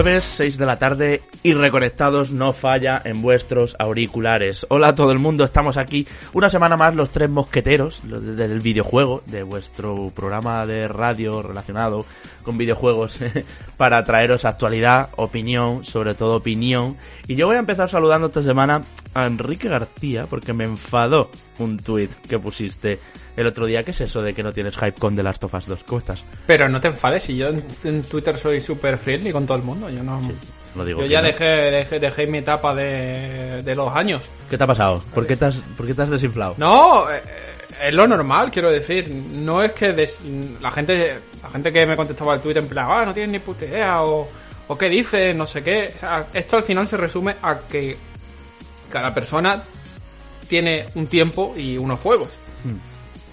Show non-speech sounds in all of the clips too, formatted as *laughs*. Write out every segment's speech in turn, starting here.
Jueves 6 de la tarde y reconectados no falla en vuestros auriculares. Hola todo el mundo, estamos aquí una semana más los tres mosqueteros del videojuego, de vuestro programa de radio relacionado con videojuegos *laughs* para traeros actualidad, opinión, sobre todo opinión. Y yo voy a empezar saludando esta semana a Enrique García porque me enfadó un tuit que pusiste el otro día. ¿Qué es eso de que no tienes hype con The Last of Us 2? ¿Cómo estás? Pero no te enfades, si yo en, en Twitter soy súper friendly con todo el mundo. Yo no. Lo digo yo ya no. dejé, dejé, dejé mi etapa de, de los años. ¿Qué te ha pasado? ¿Por qué te has, por qué te has desinflado? No, eh, es lo normal, quiero decir. No es que des- la gente la gente que me contestaba al Twitter en plan, ah, no tienes ni puta idea, o, o qué dices, no sé qué. O sea, esto al final se resume a que cada persona tiene un tiempo y unos juegos.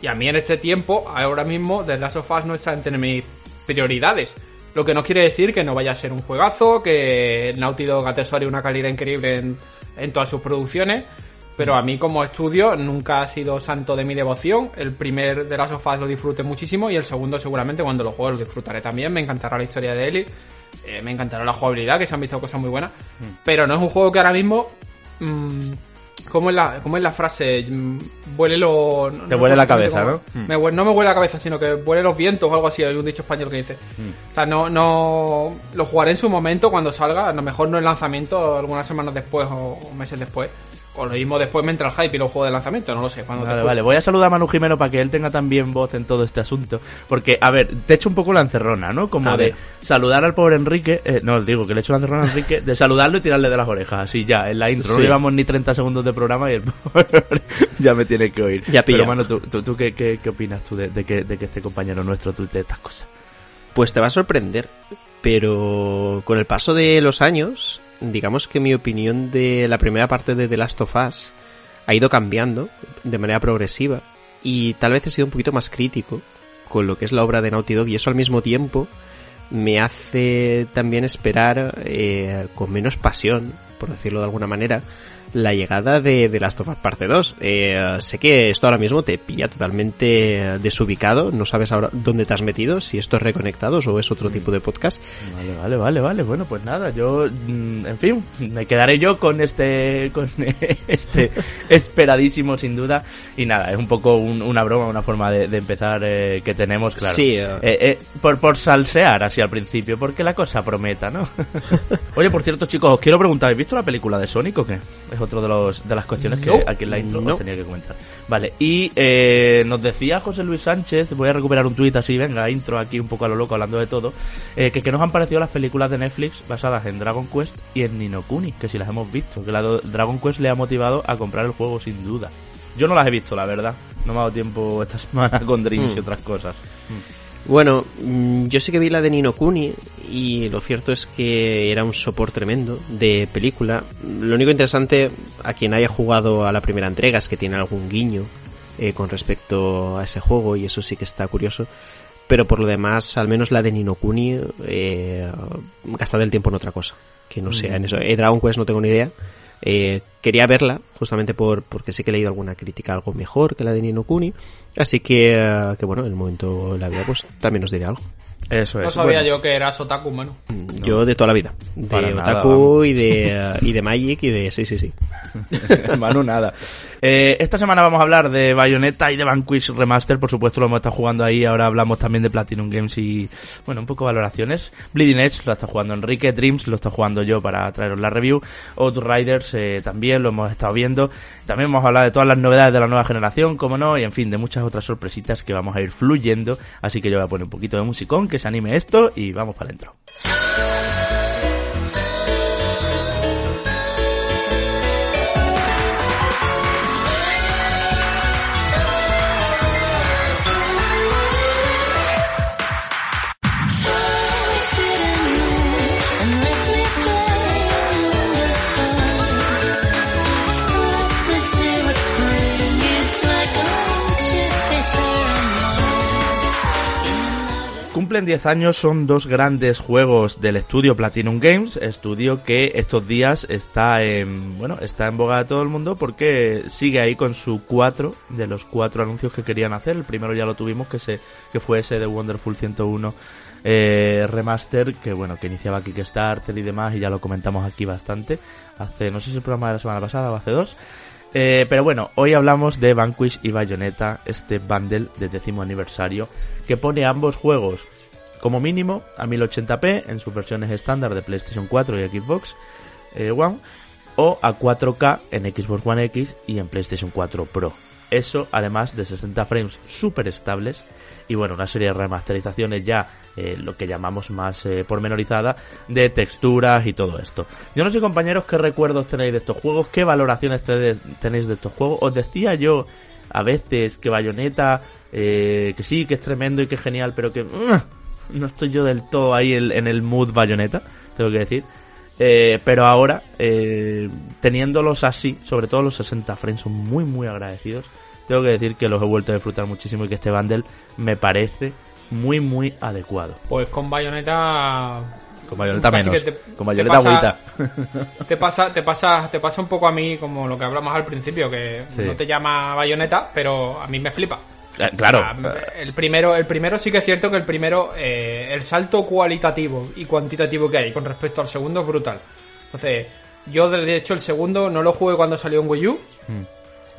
Y a mí en este tiempo, ahora mismo, The Last of Us no está entre mis prioridades. Lo que no quiere decir que no vaya a ser un juegazo, que Naughty Dog atesore una calidad increíble en, en todas sus producciones. Pero a mí como estudio nunca ha sido santo de mi devoción. El primer de Last of Us lo disfruté muchísimo y el segundo seguramente cuando lo juegue lo disfrutaré también. Me encantará la historia de Ellie, eh, me encantará la jugabilidad, que se han visto cosas muy buenas. Pero no es un juego que ahora mismo... mm, ¿Cómo es la, cómo es la frase? Mm, Vuele lo... no- Te no la cabeza, ¿no? Me hue- no me huele la cabeza, sino que huele los vientos o algo así. Hay un dicho español que dice. O sea, no, no. Lo jugaré en su momento cuando salga. A lo mejor no en lanzamiento, algunas semanas después o meses después. O lo mismo después me entra el hype y lo juego de lanzamiento. No lo sé. Cuando Vale, te vale, voy a saludar a Manu Jimeno para que él tenga también voz en todo este asunto. Porque, a ver, te echo un poco la encerrona, ¿no? Como A de ver. saludar al pobre Enrique. eh, no, digo que le echo la encerrona a Enrique, de saludarlo y tirarle de las orejas. Así ya, en la intro. No llevamos ni 30 segundos de programa y el *laughs* pobre ya me tiene que oír. Ya pilla. Pero, Manu, ¿tú, tú, tú qué, qué, qué opinas tú de, de que, de que este compañero nuestro tuite estas cosas? Pues te va a sorprender, pero con el paso de los años, digamos que mi opinión de la primera parte de The Last of Us ha ido cambiando de manera progresiva y tal vez he sido un poquito más crítico con lo que es la obra de Naughty Dog y eso al mismo tiempo me hace también esperar eh, con menos pasión, por decirlo de alguna manera, la llegada de, de Last of Us Parte 2. Eh, sé que esto ahora mismo te pilla totalmente desubicado, no sabes ahora dónde te has metido, si esto es reconectados o es otro tipo de podcast. Vale, vale, vale, vale. Bueno, pues nada, yo, mm, en fin, me quedaré yo con este, con *laughs* este esperadísimo sin duda. Y nada, es un poco un- una broma, una forma de, de empezar eh, que tenemos, claro. Sí, eh. Eh, eh, por, por salsear así al principio, porque la cosa prometa, ¿no? *laughs* Oye, por cierto, chicos, os quiero preguntar, ¿habéis visto la película de Sonic o qué? Es otro de los de las cuestiones que No. aquí en la intro No. os tenía que comentar. Vale, y eh, nos decía José Luis Sánchez, voy a recuperar un tuit así, venga, intro aquí un poco a lo loco hablando de todo, eh, que, que nos han parecido las películas de Netflix basadas en Dragon Quest y en Nino Kuni, que si las hemos visto, que la Dragon Quest le ha motivado a comprar el juego sin duda. Yo no las he visto, la verdad. No me ha dado tiempo esta semana *laughs* con Dreams y Mm. otras cosas. Bueno, mm, yo sí que vi la de Nino Kuni y lo cierto es que era un sopor tremendo de película. Lo único interesante a quien haya jugado a la primera entrega es que tiene algún guiño eh, con respecto a ese juego y eso sí que está curioso. Pero por lo demás, al menos la de Nino Kuni, eh, gastado el tiempo en otra cosa. Que no sea en eso. Eh, Dragon Quest no tengo ni idea. Eh, quería verla, justamente por, porque sé que he leído alguna crítica algo mejor que la de Nino Kuni. Así que, eh, que bueno, en el momento la vida, pues también os diré algo. Eso es. No sabía Bueno, yo que eras otaku, mano. Yo de toda la vida. De Para Otaku y de, y de Magic y de... Sí, sí, sí. *laughs* Manu, nada. Eh, esta semana vamos a hablar de Bayonetta y de Vanquish Remaster, por supuesto lo hemos estado jugando ahí, ahora hablamos también de Platinum Games y, bueno, un poco valoraciones. Bleeding Edge lo está jugando Enrique, Dreams lo está jugando yo para traeros la review, Outriders eh, también lo hemos estado viendo, también vamos a hablar de todas las novedades de la nueva generación, como no, y en fin, de muchas otras sorpresitas que vamos a ir fluyendo, así que yo voy a poner un poquito de musicón, que se anime esto y vamos para adentro. Cumplen 10 años son dos grandes juegos del estudio Platinum Games, estudio que estos días está en, bueno, está en boga de todo el mundo porque sigue ahí con su 4 de los cuatro anuncios que querían hacer. El primero ya lo tuvimos que se que fue ese de Wonderful 101 eh, remaster que bueno, que iniciaba Kickstarter y demás y ya lo comentamos aquí bastante hace no sé si el programa de la semana pasada o hace dos. Eh, pero bueno, hoy hablamos de Vanquish y Bayonetta, este bundle de décimo aniversario que pone ambos juegos como mínimo a 1080p en sus versiones estándar de PlayStation 4 y Xbox eh, One o a 4K en Xbox One X y en PlayStation 4 Pro. Eso además de 60 frames super estables y bueno, una serie de remasterizaciones ya, eh, lo que llamamos más eh, pormenorizada, de texturas y todo esto. Yo no sé compañeros qué recuerdos tenéis de estos juegos, qué valoraciones tenéis de estos juegos. Os decía yo a veces que Bayonetta, eh, que sí, que es tremendo y que es genial, pero que uh, no estoy yo del todo ahí en, el mood Bayonetta, tengo que decir. Eh, pero ahora, eh, teniéndolos así, sobre todo los 60 frames, son muy, muy agradecidos tengo que decir que los he vuelto a disfrutar muchísimo y que este bundle me parece muy, muy adecuado. Pues con Bayonetta... Con Bayonetta menos. con Bayonetta agüita. *laughs* Te pasa, te, pasa, te pasa un poco a mí como lo que hablamos al principio, que no te llama Bayonetta, pero a mí me flipa. Eh, claro. el primero, el primero sí que es cierto que el primero, eh, el salto cualitativo y cuantitativo que hay con respecto al segundo es brutal. Entonces, yo de hecho el segundo no lo jugué cuando salió en Wii U. Mm.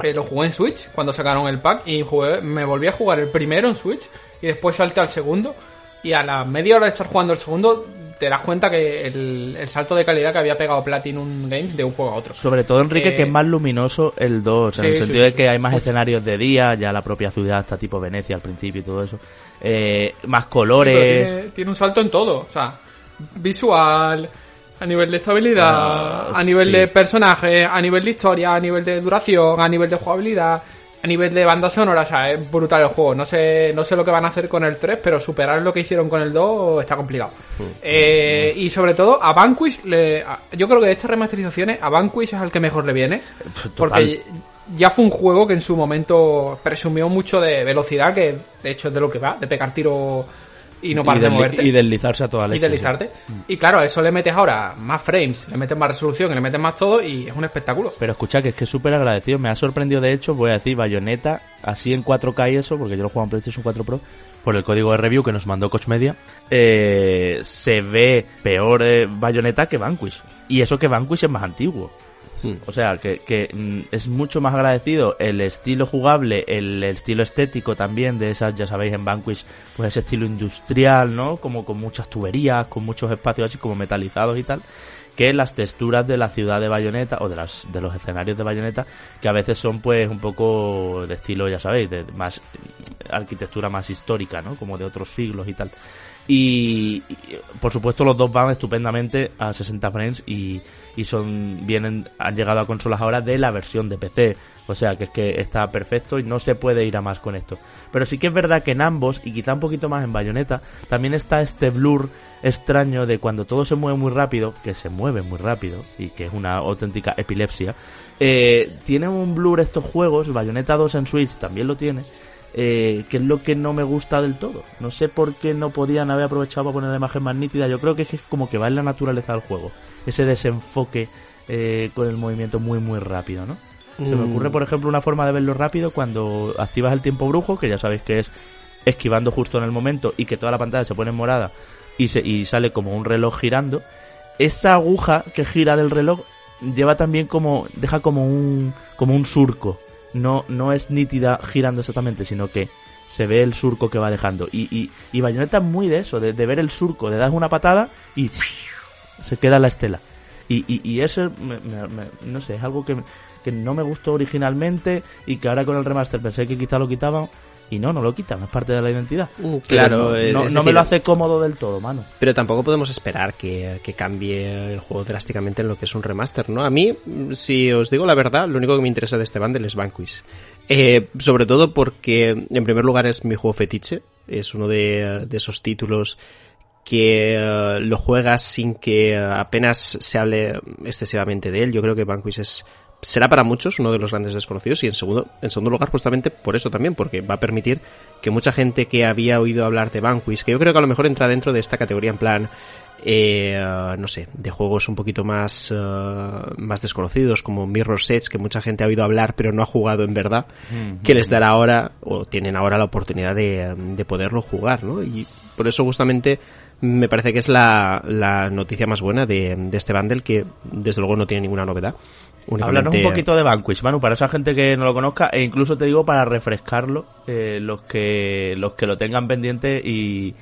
Eh, lo jugué en Switch cuando sacaron el pack y jugué, me volví a jugar el primero en Switch y después salté al segundo. Y a la media hora de estar jugando el segundo, te das cuenta que el, salto de calidad que había pegado Platinum Games de un juego a otro. Sobre todo, Enrique, que es eh, más luminoso el 2, en el sentido de que hay más escenarios de día, ya la propia ciudad está tipo Venecia al principio y todo eso. Eh, más colores. Tiene, tiene, un salto en todo, o sea, visual, a nivel de estabilidad, ah, a nivel de personaje, a nivel de historia, a nivel de duración, a nivel de jugabilidad, a nivel de banda sonora, o sea, es brutal el juego. No sé, no sé lo que van a hacer con el 3, pero superar lo que hicieron con el 2 está complicado. Hmm. Eh, y sobre todo, a Vanquish, le, yo creo que de estas remasterizaciones, a Vanquish es al que mejor le viene. Porque ya fue un juego que en su momento presumió mucho de velocidad, que de hecho es de lo que va, de pegar tiro y no para de moverte. Y deslizarse a toda la Y deslizarte. Y claro, eso le metes ahora más frames, le metes más resolución, le metes más todo y es un espectáculo. Pero escucha que es que es súper agradecido. Me ha sorprendido, de hecho, voy a decir, Bayonetta, así en 4K y eso, porque yo lo juego en PlayStation 4 Pro, por el código de review que nos mandó Coach Media, eh, se ve peor eh, Bayonetta que Vanquish. Y eso que Vanquish es más antiguo. O sea, que, que, mm, es mucho más agradecido el estilo jugable, el, estilo estético también de esas, ya sabéis, en Vanquish, pues ese estilo industrial, ¿no? Como con muchas tuberías, con muchos espacios así como metalizados y tal, que las texturas de la ciudad de Bayonetta o de, las, de los escenarios de Bayonetta, que a veces son pues un poco de estilo, ya sabéis, de más arquitectura más histórica, ¿no? Como de otros siglos y tal. Y, por supuesto los dos van estupendamente a 60 frames y, y son vienen han llegado a consolas ahora de la versión de PC. O sea que es que está perfecto y no se puede ir a más con esto. Pero sí que es verdad que en ambos, y quizá un poquito más en Bayonetta, también está este blur extraño de cuando todo se mueve muy rápido, que se mueve muy rápido, y que es una auténtica epilepsia. Eh, tiene un blur estos juegos, Bayonetta 2 en Switch también lo tiene, eh, que es lo que no me gusta del todo. No sé por qué no podían haber aprovechado para poner la imagen más nítida. Yo creo que es como que va en la naturaleza del juego. Ese desenfoque eh, con el movimiento muy, muy rápido, ¿no? Se me ocurre, mm. por ejemplo, una forma de verlo rápido cuando activas el tiempo brujo, que ya sabéis que es esquivando justo en el momento y que toda la pantalla se pone morada y, se, y sale como un reloj girando. Esta aguja que gira del reloj lleva también como, deja como un, como un surco no, no es nítida girando exactamente, sino que se ve el surco que va dejando. Y, y, y Bayonetta es muy de eso, de, ver el surco, de dar una patada y se queda la estela. Y, y, eso, no sé, es algo que, que, no me gustó originalmente y que ahora con el remaster pensé que quizá lo quitaban Y no, no lo quitan, es parte de la identidad. Uh, claro, no, no- me lo hace cómodo del todo, mano. Pero tampoco podemos esperar que, que cambie el juego drásticamente en lo que es un remaster, ¿no? A mí, si os digo la verdad, lo único que me interesa de este bundle es Vanquish. Eh, sobre todo porque, en primer lugar, es mi juego fetiche. Es uno de, de esos títulos que eh, lo juegas sin que eh, apenas se hable excesivamente de él. Yo creo que Vanquish es será para muchos uno de los grandes desconocidos y en segundo, en segundo lugar justamente por eso también, porque va a permitir que mucha gente que había oído hablar de Vanquish, que yo creo que a lo mejor entra dentro de esta categoría en plan, eh, no sé, de juegos un poquito más, eh, más desconocidos como Mirror's Edge, que mucha gente ha oído hablar pero no ha jugado en verdad, que les dará ahora, o tienen ahora la oportunidad de, de poderlo jugar, ¿no? Y por eso justamente me parece que es la, la noticia más buena de, de este bundle, que desde luego no tiene ninguna novedad. Únicamente- un poquito de Vanquish, Manu, para esa gente que no lo conozca, e incluso te digo para refrescarlo, eh, los que los que lo tengan pendiente y,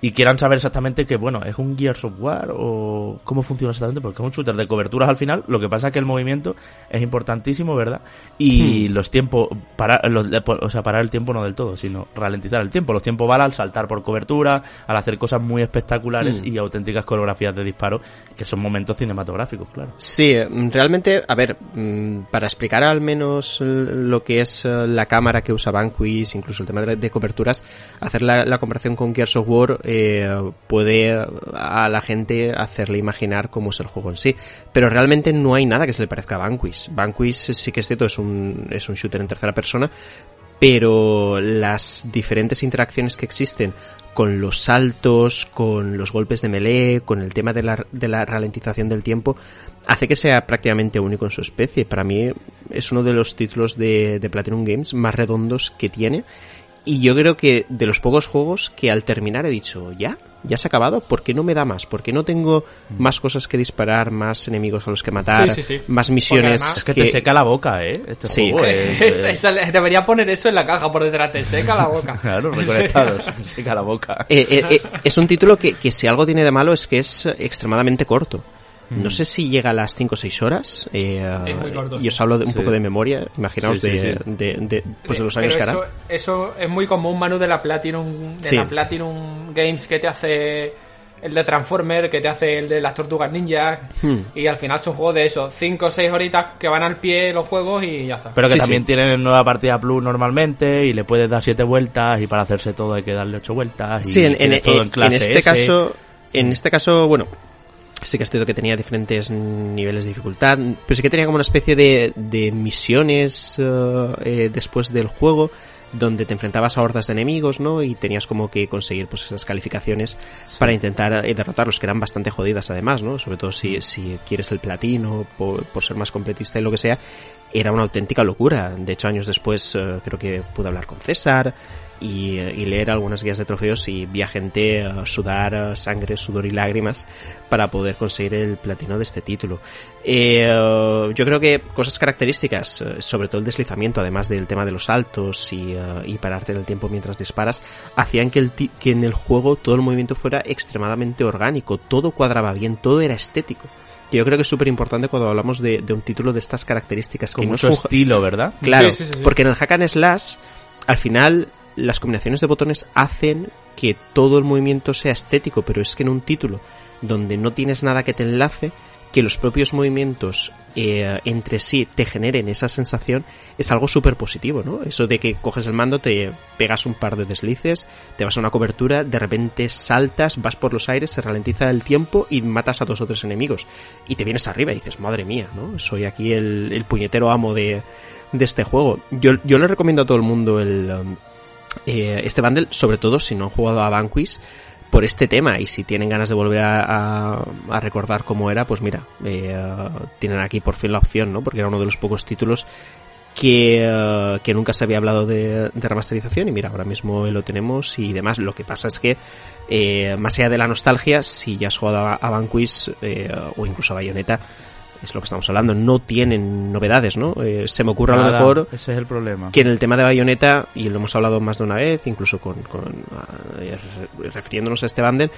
y quieran saber exactamente que, bueno, ¿es un Gears of War o cómo funciona exactamente? Porque es un shooter de coberturas al final, lo que pasa es que el movimiento es importantísimo, ¿verdad? Y los tiempos, para, los, o sea, parar el tiempo no del todo, sino ralentizar el tiempo. Los tiempos van al saltar por cobertura, al hacer cosas muy espectaculares Mm. y auténticas coreografías de disparo, que son momentos cinematográficos, claro. Sí, mm, realmente, a ver, mm, para explicar al menos eh, lo que es eh, la cámara que usa Vanquish, incluso el tema de, de coberturas, hacer la, la comparación con Gears of War eh, puede a la gente hacerle imaginar cómo es el juego en sí. Pero realmente no hay nada que se le parezca a Vanquish. Vanquish sí que es cierto, es un, es un shooter en tercera persona, pero las diferentes interacciones que existen con los saltos, con los golpes de melee, con el tema de la, de la ralentización del tiempo, hace que sea prácticamente único en su especie. Para mí es uno de los títulos de, de Platinum Games más redondos que tiene. Y yo creo que de los pocos juegos que al terminar he dicho, ya, ya se ha acabado, ¿por qué no me da más? ¿Por qué no tengo más cosas que disparar, más enemigos a los que matar, Sí, sí, sí. más Porque misiones? además- Es que, te seca la boca, ¿eh? Este Sí. juego *laughs* es- Es- es- esa- debería poner eso en la caja por detrás, te seca la boca. *laughs* Claro, reconectados. *laughs* seca la boca. Eh, eh, eh, es un título que, que si algo tiene de malo es que es extremadamente corto. No sé si llega a las 5 o 6 horas. eh, Es muy corto, y os hablo de un sí. poco de memoria. Imaginaos Sí, sí, de, sí. de- de- pues de los Pero años que eso, hará. eso es muy común, Manu, de la Platinum, de Sí. la Platinum Games que te hace el de Transformer, que te hace el de las Tortugas Ninja. Hmm. Y al final son juegos de eso, 5 o 6 horitas que van al pie los juegos y ya está. Pero que Sí, también sí. tienen nueva partida plus normalmente y le puedes dar siete vueltas y para hacerse todo hay que darle ocho vueltas. Y Sí, en, en- tienes todo en, en- clase en este S. caso, en este caso, bueno, sí que es cierto que tenía diferentes niveles de dificultad, pero sí que tenía como una especie de, de misiones eh, eh, después del juego donde te enfrentabas a hordas de enemigos, ¿no? Y tenías como que conseguir pues esas calificaciones para intentar eh, derrotarlos, que eran bastante jodidas además, ¿no? Sobre todo si, si quieres el platino, por, por ser más completista y lo que sea, era una auténtica locura. De hecho, años después eh, creo que pude hablar con César y, eh, y leer algunas guías de trofeos y vi a gente eh, sudar eh, sangre, sudor y lágrimas para poder conseguir el platino de este título. Eh, yo creo que cosas características, eh, sobre todo el deslizamiento, además del tema de los saltos y, eh, y pararte en el tiempo mientras disparas, hacían que, el que en el juego todo el movimiento fuera extremadamente orgánico, todo cuadraba bien, todo era estético. Que yo creo que es súper importante cuando hablamos de, de un título de estas características. Con que no es un, estilo, ¿verdad? Claro, Sí, sí, sí, sí. porque en el hack and slash, al final, las combinaciones de botones hacen que todo el movimiento sea estético, pero es que en un título donde no tienes nada que te enlace, que los propios movimientos eh, entre sí te generen esa sensación, es algo súper positivo, ¿no? Eso de que coges el mando, te pegas un par de deslices, te vas a una cobertura, de repente saltas, vas por los aires, se ralentiza el tiempo y matas a dos o tres enemigos. Y te vienes arriba y dices, madre mía, ¿no? Soy aquí el, puñetero amo de, de este juego. Yo, yo le recomiendo a todo el mundo el, um, eh, este bundle, sobre todo si no han jugado a Vanquish, por este tema y si tienen ganas de volver a, a- recordar cómo era, pues mira, eh, tienen aquí por fin la opción, ¿no? Porque era uno de los pocos títulos que, eh, que nunca se había hablado de, remasterización y mira, ahora mismo lo tenemos y demás. Lo que pasa es que, eh, más allá de la nostalgia, si ya has jugado a, a eh, o incluso a Bayonetta, es lo que estamos hablando, no tienen novedades, ¿no? Eh, se me ocurre a lo mejor Ese es el problema. que en el tema de Bayonetta, y lo hemos hablado más de una vez, incluso con, con eh, re- refiriéndonos a este bundle,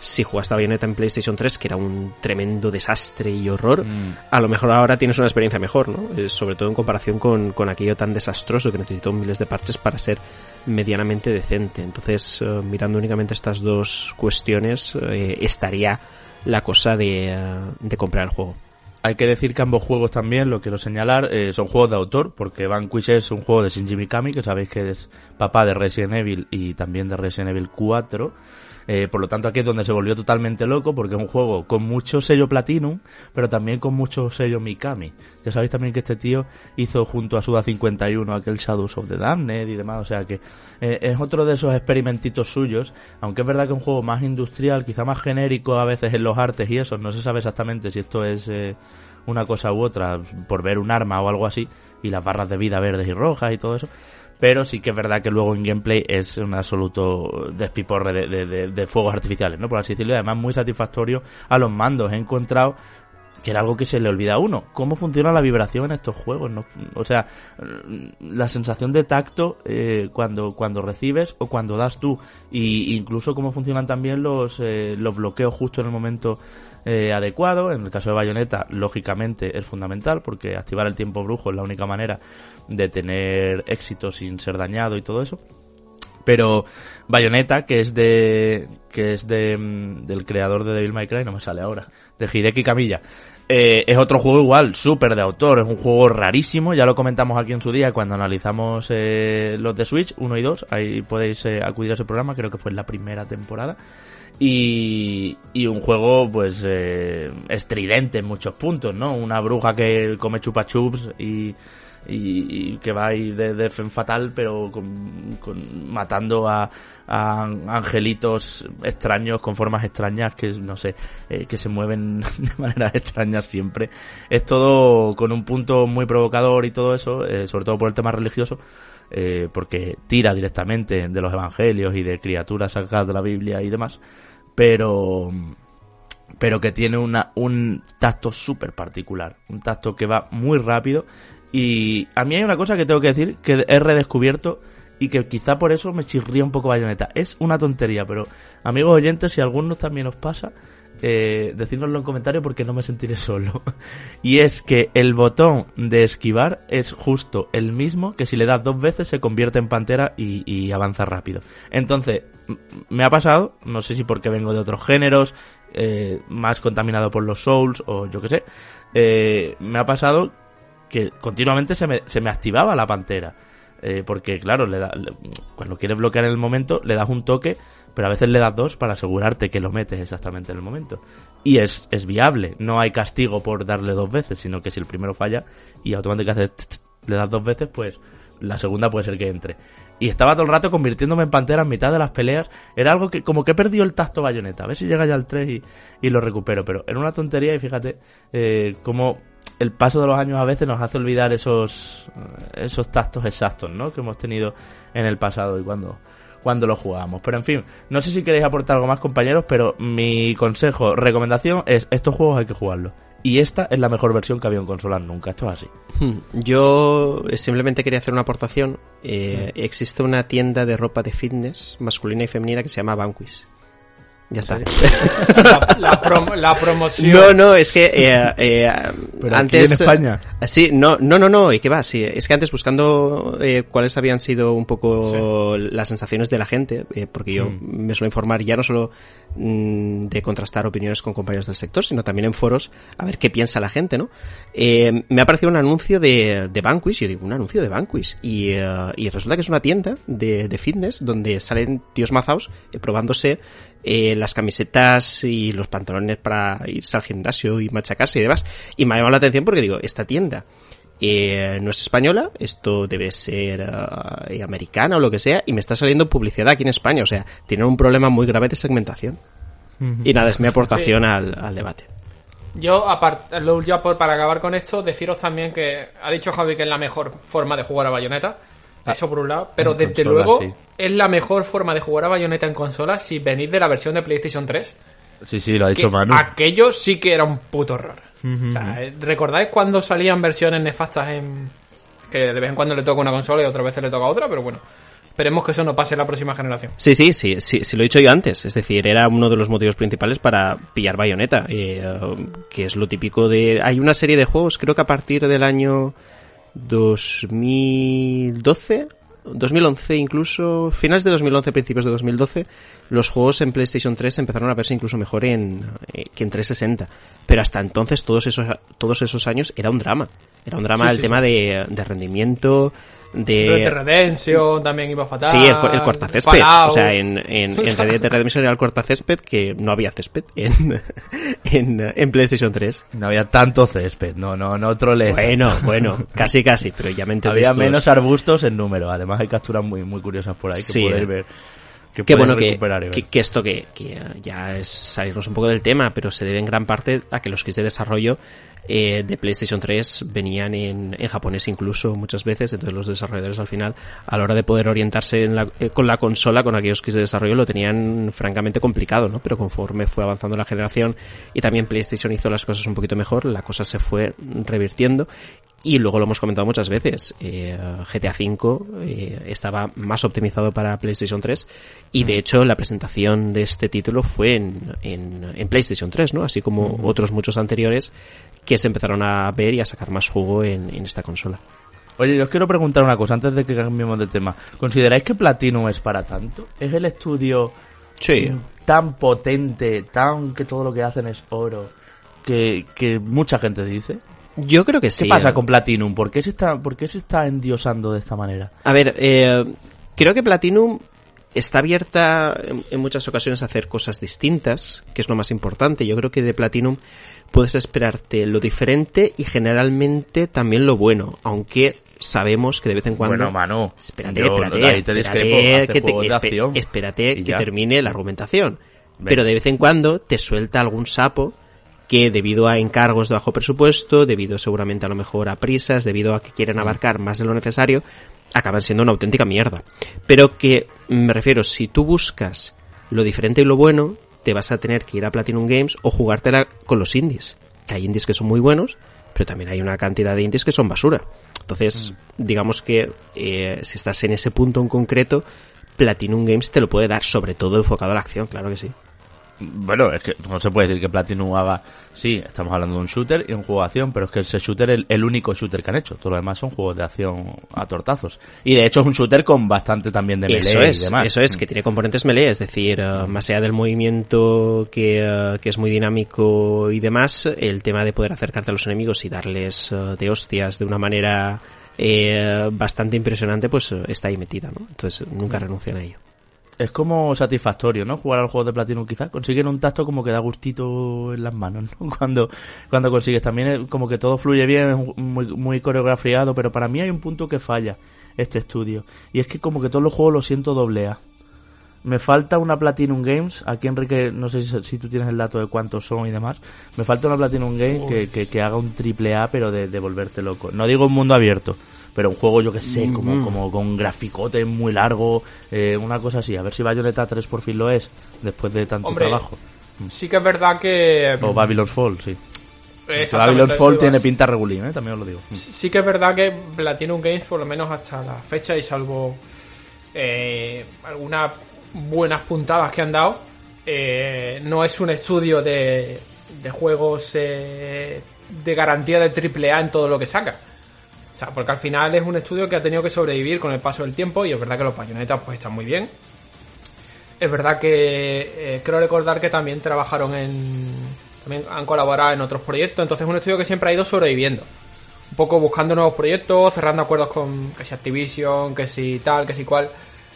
si jugaste a Bayonetta en PlayStation 3, que era un tremendo desastre y horror, Mm. a lo mejor ahora tienes una experiencia mejor, ¿no? Eh, sobre todo en comparación con, con aquello tan desastroso que necesitó miles de parches para ser medianamente decente. Entonces, eh, mirando únicamente estas dos cuestiones, eh, estaría la cosa de, eh, de comprar el juego. Hay que decir que ambos juegos también, lo quiero señalar, eh, son juegos de autor, porque Vanquish es un juego de Shinji Mikami, que sabéis que es papá de Resident Evil y también de Resident Evil 4. Eh, por lo tanto, aquí es donde se volvió totalmente loco, porque es un juego con mucho sello Platinum, pero también con mucho sello Mikami. Ya sabéis también que este tío hizo junto a Suda 51 aquel Shadows of the Damned y demás, o sea que eh, es otro de esos experimentitos suyos, aunque es verdad que es un juego más industrial, quizá más genérico a veces en los artes y eso, no se sabe exactamente si esto es eh, una cosa u otra, por ver un arma o algo así, y las barras de vida verdes y rojas y todo eso pero sí que es verdad que luego en gameplay es un absoluto despiporre de, de, de, de fuegos artificiales, ¿no? Por así decirlo, y además muy satisfactorio a los mandos. He encontrado que era algo que se le olvida a uno. ¿Cómo funciona la vibración en estos juegos? ¿no? O sea, la sensación de tacto eh, cuando, cuando recibes o cuando das tú. Y incluso cómo funcionan también los, eh, los bloqueos justo en el momento eh, adecuado. En el caso de Bayonetta, lógicamente es fundamental porque activar el tiempo brujo es la única manera de tener éxito sin ser dañado y todo eso. Pero Bayonetta, que es de que es de del creador de Devil May Cry, no me sale ahora, de Hideki Kamiya. Eh, es otro juego igual, súper de autor, es un juego rarísimo, ya lo comentamos aquí en su día cuando analizamos eh, los de Switch 1 y 2, ahí podéis eh, acudir a ese programa, creo que fue en la primera temporada. Y, y un juego pues eh, estridente en muchos puntos, ¿no? Una bruja que come chupa chups y, y, que va ahí de, de fen fatal, pero con, con- matando a, a angelitos extraños con formas extrañas que no sé, eh, que se mueven *laughs* de maneras extrañas siempre. Es todo con un punto muy provocador y todo eso, eh, sobre todo por el tema religioso, eh, porque tira directamente de los evangelios y de criaturas sacadas de la Biblia y demás, pero pero que tiene una, un tacto súper particular, un tacto que va muy rápido y a mí hay una cosa que tengo que decir que he redescubierto y que quizá por eso me chirría un poco Bayonetta. Es una tontería, pero amigos oyentes, si a algunos también os pasa, eh, decídnoslo en comentarios porque no me sentiré solo. *laughs* y es que el botón de esquivar es justo el mismo que si le das dos veces se convierte en pantera y, avanza rápido. Entonces, me ha pasado, no sé si porque vengo de otros géneros, eh, más contaminado por los souls o yo qué sé, eh, me ha pasado que continuamente se me, se me activaba la pantera. Eh, porque claro, le da- cuando quieres bloquear en el momento, le das un toque, pero a veces le das dos para asegurarte que lo metes exactamente en el momento. Y es, es viable, no hay castigo por darle dos veces, sino que si el primero falla y automáticamente le das dos veces, pues la segunda puede ser que entre. Y estaba todo el rato convirtiéndome en pantera en mitad de las peleas. Era algo que como que he perdido el tacto bayoneta. A ver si llega ya al 3 y, y lo recupero. Pero era una tontería y fíjate eh, cómo el paso de los años a veces nos hace olvidar esos, esos tactos exactos ¿no? que hemos tenido en el pasado y cuando, cuando lo jugábamos. Pero en fin, no sé si queréis aportar algo más compañeros, pero mi consejo, recomendación es estos juegos hay que jugarlos. Y esta es la mejor versión que había en consolas nunca, esto es así. Hmm, Yo simplemente quería hacer una aportación. Eh, Existe una tienda de ropa de fitness masculina y femenina que se llama Vanquish. Ya está. La, la prom- la promoción. No, no, es que eh, eh, Pero aquí antes en España. eh, Sí, no, no, no, no, ¿y qué va? Sí, es que antes buscando eh, cuáles habían sido un poco las sensaciones de la gente, eh, porque yo Mm. me suelo informar ya no solo de contrastar opiniones con compañeros del sector, sino también en foros a ver qué piensa la gente, ¿no? Eh, me ha aparecido un anuncio de, de Vanquish, y yo digo, un anuncio de Vanquish, y, eh, y resulta que es una tienda de, de fitness donde salen tíos mazaos eh, probándose eh, las camisetas y los pantalones para irse al gimnasio y machacarse y demás. Y me ha llamado la atención porque digo, esta tienda eh, no es española, esto debe ser eh, americana o lo que sea, y me está saliendo publicidad aquí en España. O sea, tienen un problema muy grave de segmentación. Y nada, es mi aportación al, al debate. Yo, aparte, lo- ya por, para acabar con esto, deciros también que ha dicho Javi que es la mejor forma de jugar a Bayonetta. Eso por un lado. Pero desde consola, luego, sí. es la mejor forma de jugar a Bayonetta en consola si venís de la versión de PlayStation 3. Sí, sí, lo ha dicho Manu. aquello sí que era un puto horror. O sea, eh, ¿recordáis cuando salían versiones nefastas en. que de vez en cuando le toca una consola y otras veces le toca otra? Pero bueno, esperemos que eso no pase en la próxima generación. Sí, sí, sí, sí, sí, lo he dicho yo antes. Es decir, era uno de los motivos principales para pillar Bayonetta, eh, que es lo típico de... Hay una serie de juegos, creo que a partir del año 2012 2011 incluso, finales de 2011, principios de 2012, los juegos en PlayStation 3 empezaron a verse incluso mejor en, eh, que en 360. Pero hasta entonces, todos esos, todos esos años, era un drama. Era un drama Sí, el sí, tema de, de rendimiento, de... Red Redemption también iba fatal. Sí, el, el cortacésped. Fallout. O sea, en, en, en Red Dead Redemption era el cortacésped que no había césped en, *laughs* en, en PlayStation 3. No había tanto césped, no, no, no trole. Bueno, bueno, casi casi, pero ya me entendéis Había menos arbustos en número. Además hay capturas muy, muy curiosas por ahí que podéis ver. Que Qué podéis bueno que, que, que esto que, que ya es salirnos un poco del tema, pero se debe en gran parte a que los kits de desarrollo eh, de PlayStation 3 venían en, en japonés incluso muchas veces, entonces los desarrolladores al final, a la hora de poder orientarse en la- eh, con la consola, con aquellos kits de desarrollo, lo tenían francamente complicado, ¿no? Pero conforme fue avanzando la generación y también PlayStation hizo las cosas un poquito mejor, la cosa se fue revirtiendo y luego lo hemos comentado muchas veces, eh, GTA V eh, estaba más optimizado para PlayStation 3 y de hecho la presentación de este título fue en, en, en PlayStation 3, ¿no? Así como otros muchos anteriores que se empezaron a ver y a sacar más jugo en, en esta consola. Oye, yo os quiero preguntar una cosa antes de que cambiemos de tema. ¿Consideráis que Platinum es para tanto? ¿Es el estudio Sí. tan potente, tan que todo lo que hacen es oro, que, que mucha gente dice? Yo creo que sí. ¿Qué pasa eh. con Platinum? ¿Por qué se está, por qué se está endiosando de esta manera? A ver, eh, creo que Platinum está abierta en, en muchas ocasiones a hacer cosas distintas, que es lo más importante. Yo creo que de Platinum puedes esperarte lo diferente y generalmente también lo bueno, aunque sabemos que de vez en cuando... Bueno, Manu, Espérate, yo espérate, ahí te espérate, que te- acción. espérate que termine la argumentación. Pero de vez en cuando te suelta algún sapo que debido a encargos de bajo presupuesto, debido seguramente a lo mejor a prisas, debido a que Mm. quieren abarcar más de lo necesario, acaban siendo una auténtica mierda. Pero que, me refiero, si tú buscas lo diferente y lo bueno, te vas a tener que ir a Platinum Games o jugártela con los indies. Que hay indies que son muy buenos, pero también hay una cantidad de indies que son basura. Entonces, digamos que eh, si estás en ese punto en concreto, Platinum Games te lo puede dar, sobre todo enfocado a la acción, claro que sí. Bueno, es que no se puede decir que Platinum haga... Sí, estamos hablando de un shooter y un juego de acción, pero es que ese shooter es el, el único shooter que han hecho. Todo lo demás son juegos de acción a tortazos. Y de hecho es un shooter con bastante también de melee Eso y es, demás. eso es, que tiene componentes melee, es decir, eh, más allá del movimiento que, eh, que es muy dinámico y demás, el tema de poder acercarte a los enemigos y darles eh, de hostias de una manera eh, bastante impresionante, pues está ahí metida, ¿no? Entonces nunca renuncian a ello. Es como satisfactorio, ¿no? Jugar al juego de Platinum quizás. Consiguen un tacto como que da gustito en las manos, ¿no? *laughs* Cuando, cuando consigues. También es como que todo fluye bien, es muy, muy coreografiado, pero para mí hay un punto que falla este estudio. Y es que como que todos los juegos lo siento doble A. Me falta una Platinum Games, aquí Enrique, no sé si, si tú tienes el dato de cuántos son y demás. Me falta una Platinum Games que, que, que haga un triple A, pero de, de volverte loco. No digo un mundo abierto, pero un juego, yo que sé, como, como con graficote muy largo, eh, una cosa así. A ver si Bayonetta 3 por fin lo es, después de tanto Hombre, trabajo. Sí que es verdad que... O Babylon's Fall, sí. Babylon's Fall tiene pinta regulín, ¿eh? también os lo digo. Sí sí que es verdad que Platinum Games, por lo menos hasta la fecha, y salvo eh, algunas buenas puntadas que han dado, eh, no es un estudio de, de juegos eh, de garantía de AAA en todo lo que saca. O sea, porque al final es un estudio que ha tenido que sobrevivir con el paso del tiempo y es verdad que los bayonetas pues están muy bien. Es verdad que eh, creo recordar que también trabajaron en... También han colaborado en otros proyectos, entonces es un estudio que siempre ha ido sobreviviendo un poco buscando nuevos proyectos, cerrando acuerdos con que si Activision, que si tal, que si cual.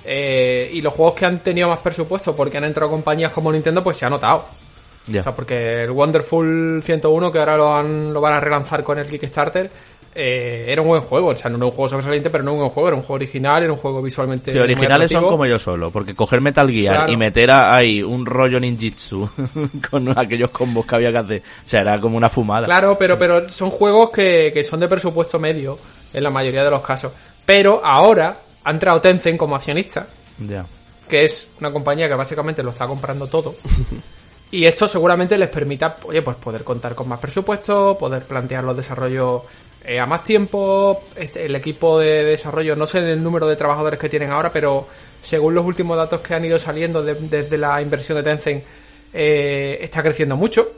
Eh, y los juegos que han tenido más presupuesto porque han entrado compañías como Nintendo, pues se ha notado. O sea, porque el Wonderful 101, que ahora lo, han- lo van a relanzar con el Kickstarter, eh, era un buen juego. O sea, no era un juego sobresaliente, pero no era un buen juego. Era un juego original, era un juego visualmente. Sí, originales son como yo solo, porque coger Metal Gear Claro. y meter ahí un rollo ninjitsu *laughs* con aquellos combos que había que hacer, o sea, era como una fumada. Claro, pero, pero son juegos que, que son de presupuesto medio en la mayoría de los casos. Pero ahora ha entrado Tencent como accionista, que es una compañía que básicamente lo está comprando todo. *laughs* Y esto seguramente les permita, oye, pues poder contar con más presupuesto, poder plantear los desarrollos eh, a más tiempo. Este, el equipo de desarrollo, no sé el número de trabajadores que tienen ahora, pero según los últimos datos que han ido saliendo de- desde la inversión de Tencent, eh, está creciendo mucho.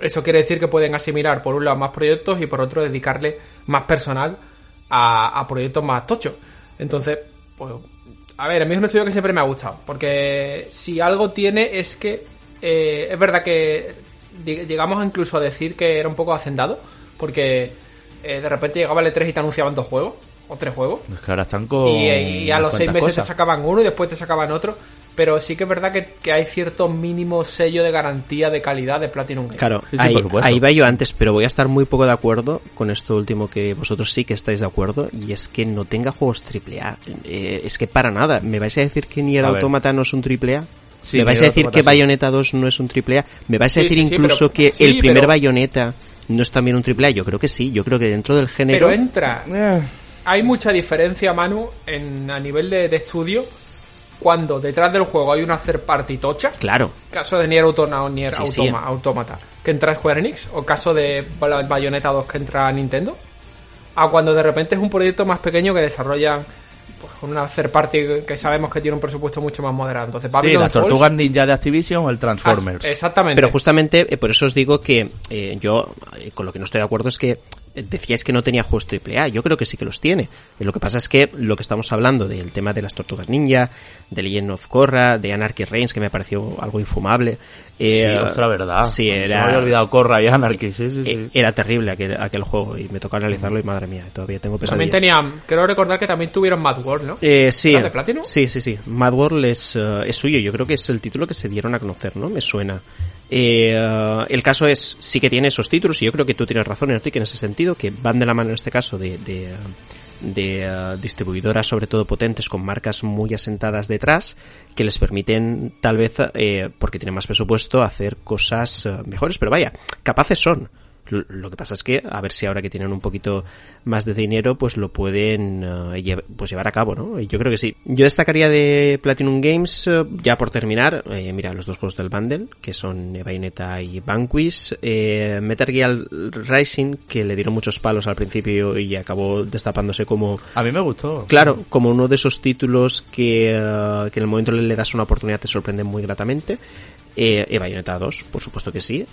Eso quiere decir que pueden asimilar por un lado más proyectos y por otro dedicarle más personal a, a proyectos más tochos. Entonces, pues, a ver, a mí es un estudio que siempre me ha gustado, porque si algo tiene es que eh, es verdad que llegamos incluso a decir que era un poco hacendado, porque eh, de repente llegaba el E3 y te anunciaban dos juegos, o tres juegos, Es que ahora están con. y, y a los seis meses cosas. te sacaban uno y después te sacaban otro. Pero sí que es verdad que, que hay cierto mínimo sello de garantía de calidad de Platinum Games. Claro, Sí, ahí, ahí va yo antes, pero voy a estar muy poco de acuerdo con esto último que vosotros sí que estáis de acuerdo, y es que no tenga juegos AAA. Eh, es que para nada. ¿Me vais a decir que A ver. Automata no es un AAA? Sí, ¿Me vais a decir que. Bayonetta 2 no es un AAA? ¿Me vais a Sí, decir sí, sí, incluso pero- que sí, el primer pero- Bayonetta no es también un AAA? Yo creo que sí, yo creo que dentro del género... Pero entra. Eh, Hay mucha diferencia, Manu, en, a nivel de, de estudio, cuando detrás del juego hay una third party tocha. Claro, Caso de Nier Automata o Nier Sí, sí. Automa- Automata, que entra Square Enix, o caso de Bay- Bayonetta 2 que entra Nintendo, a cuando de repente es un proyecto más pequeño que desarrollan pues, con una third party que sabemos que tiene un presupuesto mucho más moderado. Entonces, Sí, las Falls- tortugas ninja de Activision o el Transformers. As- Exactamente. Pero justamente eh, por eso os digo que eh, yo eh, con lo que no estoy de acuerdo es que decíais que no tenía juegos AAA. Yo creo que sí que los tiene. Lo que pasa es que lo que estamos hablando del tema de las tortugas ninja, de Legend of Korra, de Anarchy Reigns, que me pareció algo infumable. eh, sí, otra verdad. Sí, Se me era, había olvidado Corra y Anarchy, sí, sí, sí. eh, era terrible aquel, aquel juego y me tocó analizarlo y madre mía, todavía tengo también pesadillas. tenían, creo recordar que también tuvieron Mad World, ¿no? Eh, sí, ¿Era de Platinum? sí, sí, sí. Mad World es, eh, es suyo. Yo creo que es el título que se dieron a conocer, ¿no? Me suena. Eh, el caso es, sí que tiene esos títulos y yo creo que tú tienes razón, Enrique, en ese sentido, que van de la mano en este caso de, de, de, eh, distribuidoras sobre todo potentes con marcas muy asentadas detrás que les permiten tal vez, eh, porque tienen más presupuesto, hacer cosas eh, mejores, pero vaya, capaces son. Lo que pasa es que, a ver si ahora que tienen un poquito más de dinero, pues lo pueden eh, lle- pues llevar a cabo, ¿no? Y yo creo que sí. Yo destacaría de Platinum Games, eh, ya por terminar, eh, mira, los dos juegos del bundle, que son Bayonetta y Vanquish, eh, Metal Gear Rising, que le dieron muchos palos al principio y acabó destapándose como A mí me gustó. Claro, como uno de esos títulos que, eh, que en el momento le, das una oportunidad te sorprenden muy gratamente. Eh, eh, Bayonetta 2, por supuesto que sí.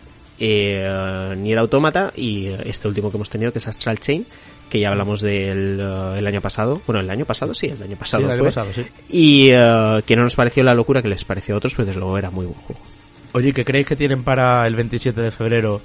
Eh, Nier Automata y este último que hemos tenido que es Astral Chain, que ya hablamos del eh, el año pasado. Bueno, el año pasado sí, el año Sí, pasado el año fue. pasado, sí. Y eh, que no nos pareció la locura que les pareció a otros, pues desde luego era muy buen juego. Oye, ¿qué creéis que tienen para el 27 de febrero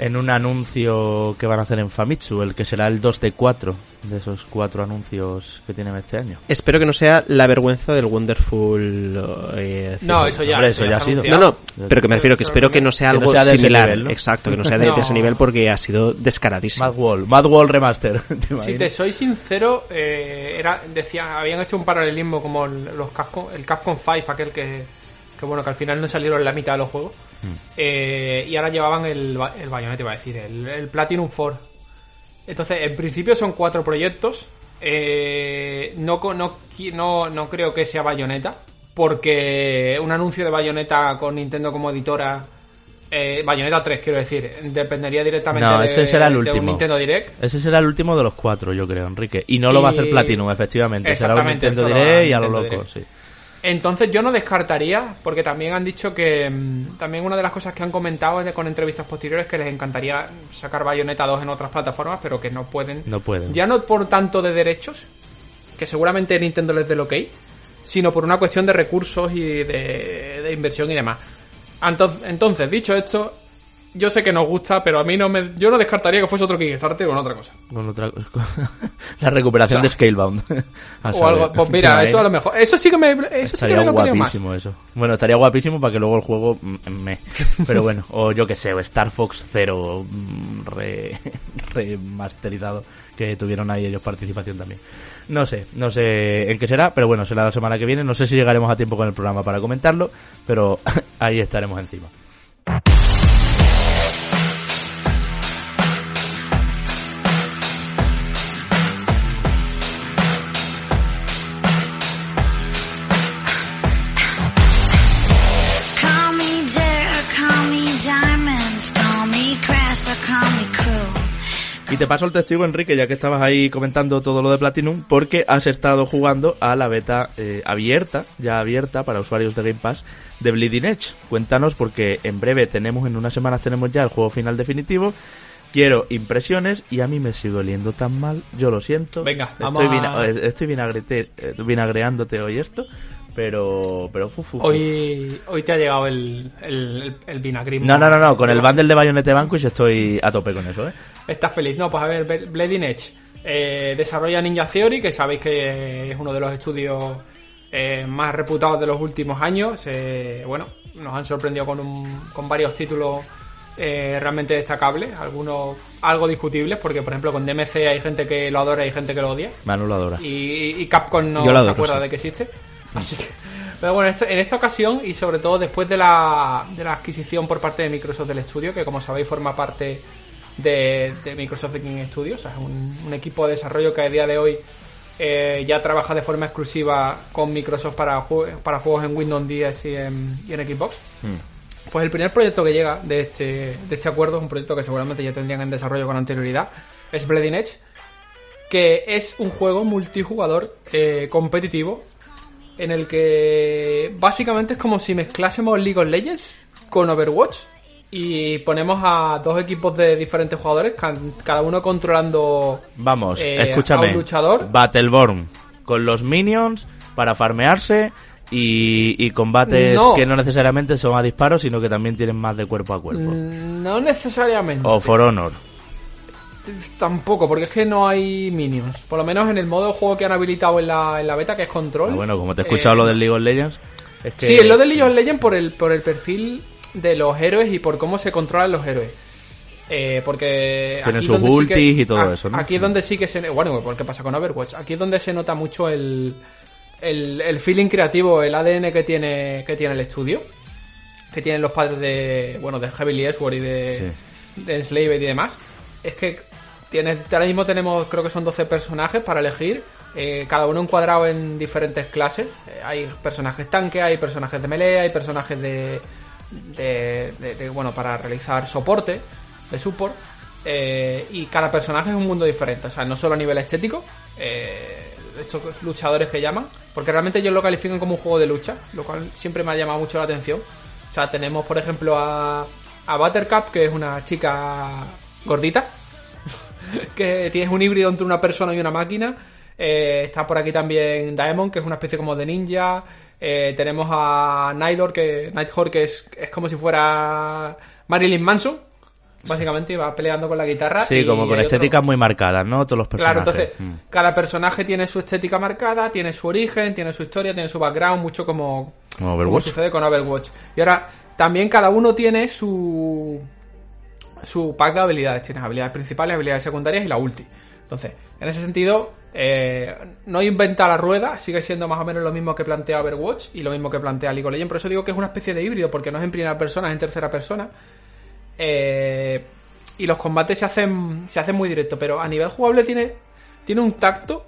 en un anuncio que van a hacer en Famitsu? El que será el 2 de 4 de esos cuatro anuncios que tienen este año. Espero que no sea la vergüenza del Wonderful. eh, No, eso ya, Hombre, eso ya ha sido. No, no, pero que me refiero que espero que no sea Que no algo sea de ese similar. nivel, ¿no? Exacto, que no sea *laughs* de, de ese nivel porque ha sido descaradísimo. Mad Wall, Mad Wall Remaster. *laughs* ¿te Si te soy sincero, eh, era, decía, habían hecho un paralelismo como el- los Capcom, el Capcom 5, aquel que, que bueno, que al final no salieron la mitad de los juegos. Eh, y ahora llevaban el, el Bayonetta, iba a decir, el, el Platinum 4. Entonces, en principio son cuatro proyectos. Eh, no, no, no, no creo que sea Bayonetta, porque un anuncio de Bayonetta con Nintendo como editora, eh, Bayonetta 3 quiero decir, dependería directamente No, de, será el de un último. Nintendo Direct. Ese será el último de los cuatro, yo creo, Enrique. Y no lo va a hacer Platinum, efectivamente. Será un Nintendo Direct y a lo loco, Direct. sí. Entonces yo no descartaría, porque también han dicho que mm, también una de las cosas que han comentado es con entrevistas posteriores que les encantaría sacar Bayonetta 2 en otras plataformas, pero que no pueden. No pueden. Ya no por tanto de derechos, que seguramente Nintendo les dé el ok, sino por una cuestión de recursos y de, de inversión y demás. Entonces, dicho esto, yo sé que nos gusta, pero a mí no me. Yo no descartaría que fuese otro Kickstarter con otra cosa. Con otra... *laughs* la recuperación O sea, de Scalebound. *laughs* O algo. Pues ¿Te mira, eso a lo mejor. Eso sí que me. Eso sí que Estaría me lo creo más. guapísimo eso. Bueno, estaría guapísimo para que luego el juego me. *laughs* Pero bueno, o yo que sé, o Star Fox Zero mm, re, remasterizado que tuvieron ahí ellos participación también. No sé, no sé en qué será, pero bueno, será la semana que viene. No sé si llegaremos a tiempo con el programa para comentarlo, pero ahí estaremos encima. Te paso el testigo, Enrique, ya que estabas ahí comentando todo lo de Platinum, porque has estado jugando a la beta eh, abierta, ya abierta para usuarios de Game Pass, de Bleeding Edge. Cuéntanos, porque en breve tenemos, en unas semanas tenemos ya el juego final definitivo, quiero impresiones y a mí me sigue oliendo tan mal, yo lo siento. Venga, vamos estoy, a- vina- eh, estoy vinagrete- eh, vinagreándote hoy esto, pero... pero fu, fu, fu. Hoy, hoy te ha llegado el, el, el. No, no, no, no, con el bundle de Bayonetta Vanquish estoy a tope con eso, ¿eh? Estás feliz. No, pues a ver, Bl- Bleeding Edge. Eh, desarrolla Ninja Theory, que sabéis que es uno de los estudios eh, más reputados de los últimos años. Eh, bueno, nos han sorprendido con, un, con varios títulos eh, realmente destacables, algunos algo discutibles, porque por ejemplo con DMC hay gente que lo adora y hay gente que lo odia. Manu lo adora. Y, y Capcom no se acuerda sí. de que existe. Así que, pero bueno, en esta ocasión y sobre todo después de la, de la adquisición por parte de Microsoft del estudio, que como sabéis forma parte de, de Microsoft Game Studios, o sea, es un, un equipo de desarrollo que a día de hoy eh, ya trabaja de forma exclusiva con Microsoft para, jue- para juegos en Windows 10 y en, y en Xbox. Pues el primer proyecto que llega de este, de este acuerdo es un proyecto que seguramente ya tendrían en desarrollo con anterioridad. Es Bleeding Edge, que es un juego multijugador eh, competitivo en el que básicamente es como si mezclásemos League of Legends con Overwatch y ponemos a dos equipos de diferentes jugadores, cada uno controlando Vamos, eh, escúchame. a un luchador. Battleborn con los minions para farmearse y, y combates No. que no necesariamente son a disparos, sino que también tienen más de cuerpo a cuerpo. Mm, No necesariamente. O For Honor. Tampoco, porque es que no hay minions. Por lo menos en el modo de juego que han habilitado en la, en la beta, que es control. Ah, bueno, como te he escuchado eh, lo del League of Legends, es que... Sí, es lo de League of Legends por el, por el perfil de los héroes y por cómo se controlan los héroes. Eh, porque Tienen aquí sus sí que- ultis y todo a- eso, ¿no? Aquí es donde sí que se... Bueno, porque pasa con Overwatch. Aquí es donde se nota mucho el, el, el feeling creativo, el ADN que tiene, que tiene el estudio. Que tienen los padres de... Bueno, de Heavily Sword y de, de Enslaved y demás. Es que tienes, ahora mismo tenemos, creo que son 12 personajes para elegir. eh, cada uno encuadrado en diferentes clases. Eh, hay personajes tanque, hay personajes de melee, hay personajes de, de, bueno, para realizar soporte, de support. eh, y cada personaje es un mundo diferente. O sea, no solo a nivel estético, eh, estos luchadores que llaman, porque realmente ellos lo califican como un juego de lucha, lo cual siempre me ha llamado mucho la atención. O sea, tenemos, por ejemplo, a, a Buttercup, que es una chica gordita, *laughs* que tienes un híbrido entre una persona y una máquina. Eh, está por aquí también Daemon, que es una especie como de ninja. Eh, tenemos a Nighthawk, que, Nighthawk, que es, es como si fuera Marilyn Manson. Básicamente va peleando con la guitarra. Sí, y como con otro- estéticas muy marcadas, ¿no? Todos los Claro, personajes. entonces Mm. cada personaje tiene su estética marcada, tiene su origen, tiene su historia, tiene su background, mucho como, Como sucede con Overwatch. Y ahora también cada uno tiene su su pack de habilidades. Tienes habilidades principales, habilidades secundarias y la ulti. Entonces, en ese sentido, eh, no inventa la rueda, sigue siendo más o menos lo mismo que plantea Overwatch y lo mismo que plantea League of Legends. Por eso digo que es una especie de híbrido, porque no es en primera persona, es en tercera persona. Eh, y los combates se hacen, se hacen muy directos, pero a nivel jugable tiene, tiene un tacto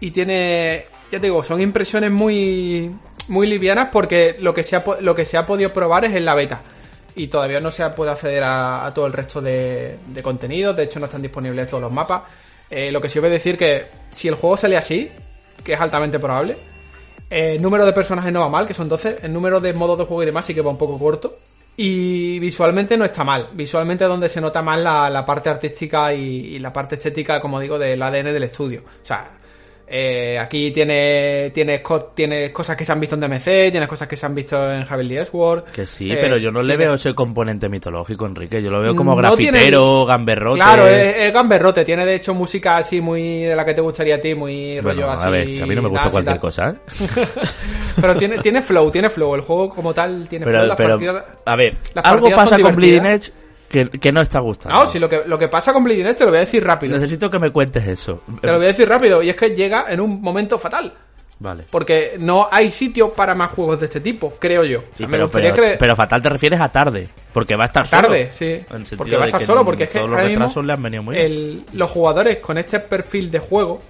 y tiene, ya te digo, son impresiones muy, muy livianas porque lo que, se ha, lo que se ha podido probar es en la beta. Y todavía no se puede acceder a, a todo el resto de, de contenidos, de hecho no están disponibles todos los mapas. Eh, lo que sí os voy a decir que si el juego sale así, que es altamente probable, eh, el número de personajes no va mal, que son 12. El número de modos de juego y demás sí que va un poco corto. Y visualmente no está mal. Visualmente es donde se nota más la, la parte artística y, y la parte estética, como digo, del ADN del estudio. O sea, eh, aquí tiene, tienes, co- tienes cosas que se han visto en DMC, tienes cosas que se han visto en Heavenly Sword. Que sí, Eh, pero yo no le tiene- veo ese componente mitológico, Enrique. Yo lo veo como No tiene- grafitero, gamberrote. Claro, es, es gamberrote. Tiene de hecho música así muy de la que te gustaría a ti, muy Bueno, rollo así. a ver, que a mí no me gusta cualquier cosa, ¿eh? *laughs* Pero tiene, tiene flow, tiene flow. El juego como tal tiene flow. Pero, Las pero partidas- a ver, algo pasa con Bleeding. Edge que, que no está gustando. No, si lo que, lo que pasa con Bleeding Edge te lo voy a decir rápido. Necesito que me cuentes eso. Te lo voy a decir rápido. Y es que llega en un momento fatal. Vale. Porque no hay sitio para más juegos de este tipo, creo yo. O sea, Sí, me pero, gustaría pero, que... pero fatal te refieres a tarde, porque va a estar tarde, solo. sí. El sentido Porque va a estar solo, porque es que los retrasos le han venido muy bien. el- los jugadores con este perfil de juego,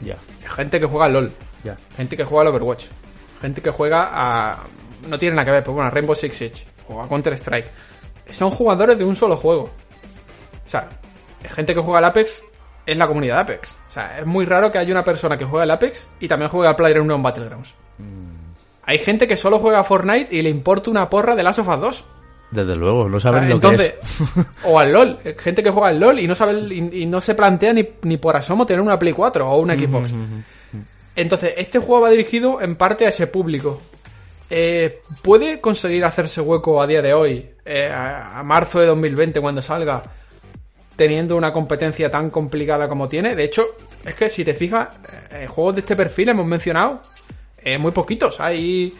Ya, gente que juega al LOL, ya. gente que juega al Overwatch, gente que juega a... No tiene nada que ver, pero bueno, a Rainbow Six Siege o a Counter Strike. Son jugadores de un solo juego. O sea, gente que juega al Apex es la comunidad de Apex. O sea, es muy raro que haya una persona que juegue al Apex y también juegue al PlayerUnknown Battlegrounds. Mm. Hay gente que solo juega a Fortnite y le importa una porra de Last of Us 2. Desde luego, no O sea, saben lo Entonces, que es. *laughs* o al LOL, gente que juega al LOL y no sabe y no se plantea ni, ni por asomo tener una Play 4 o una Xbox. Entonces, este juego va dirigido en parte a ese público. Eh, ¿Puede conseguir hacerse hueco a día de hoy, eh, a, a marzo de 2020 cuando salga, teniendo una competencia tan complicada como tiene? De hecho, es que si te fijas, eh, juegos de este perfil hemos mencionado eh, muy poquitos. Hay,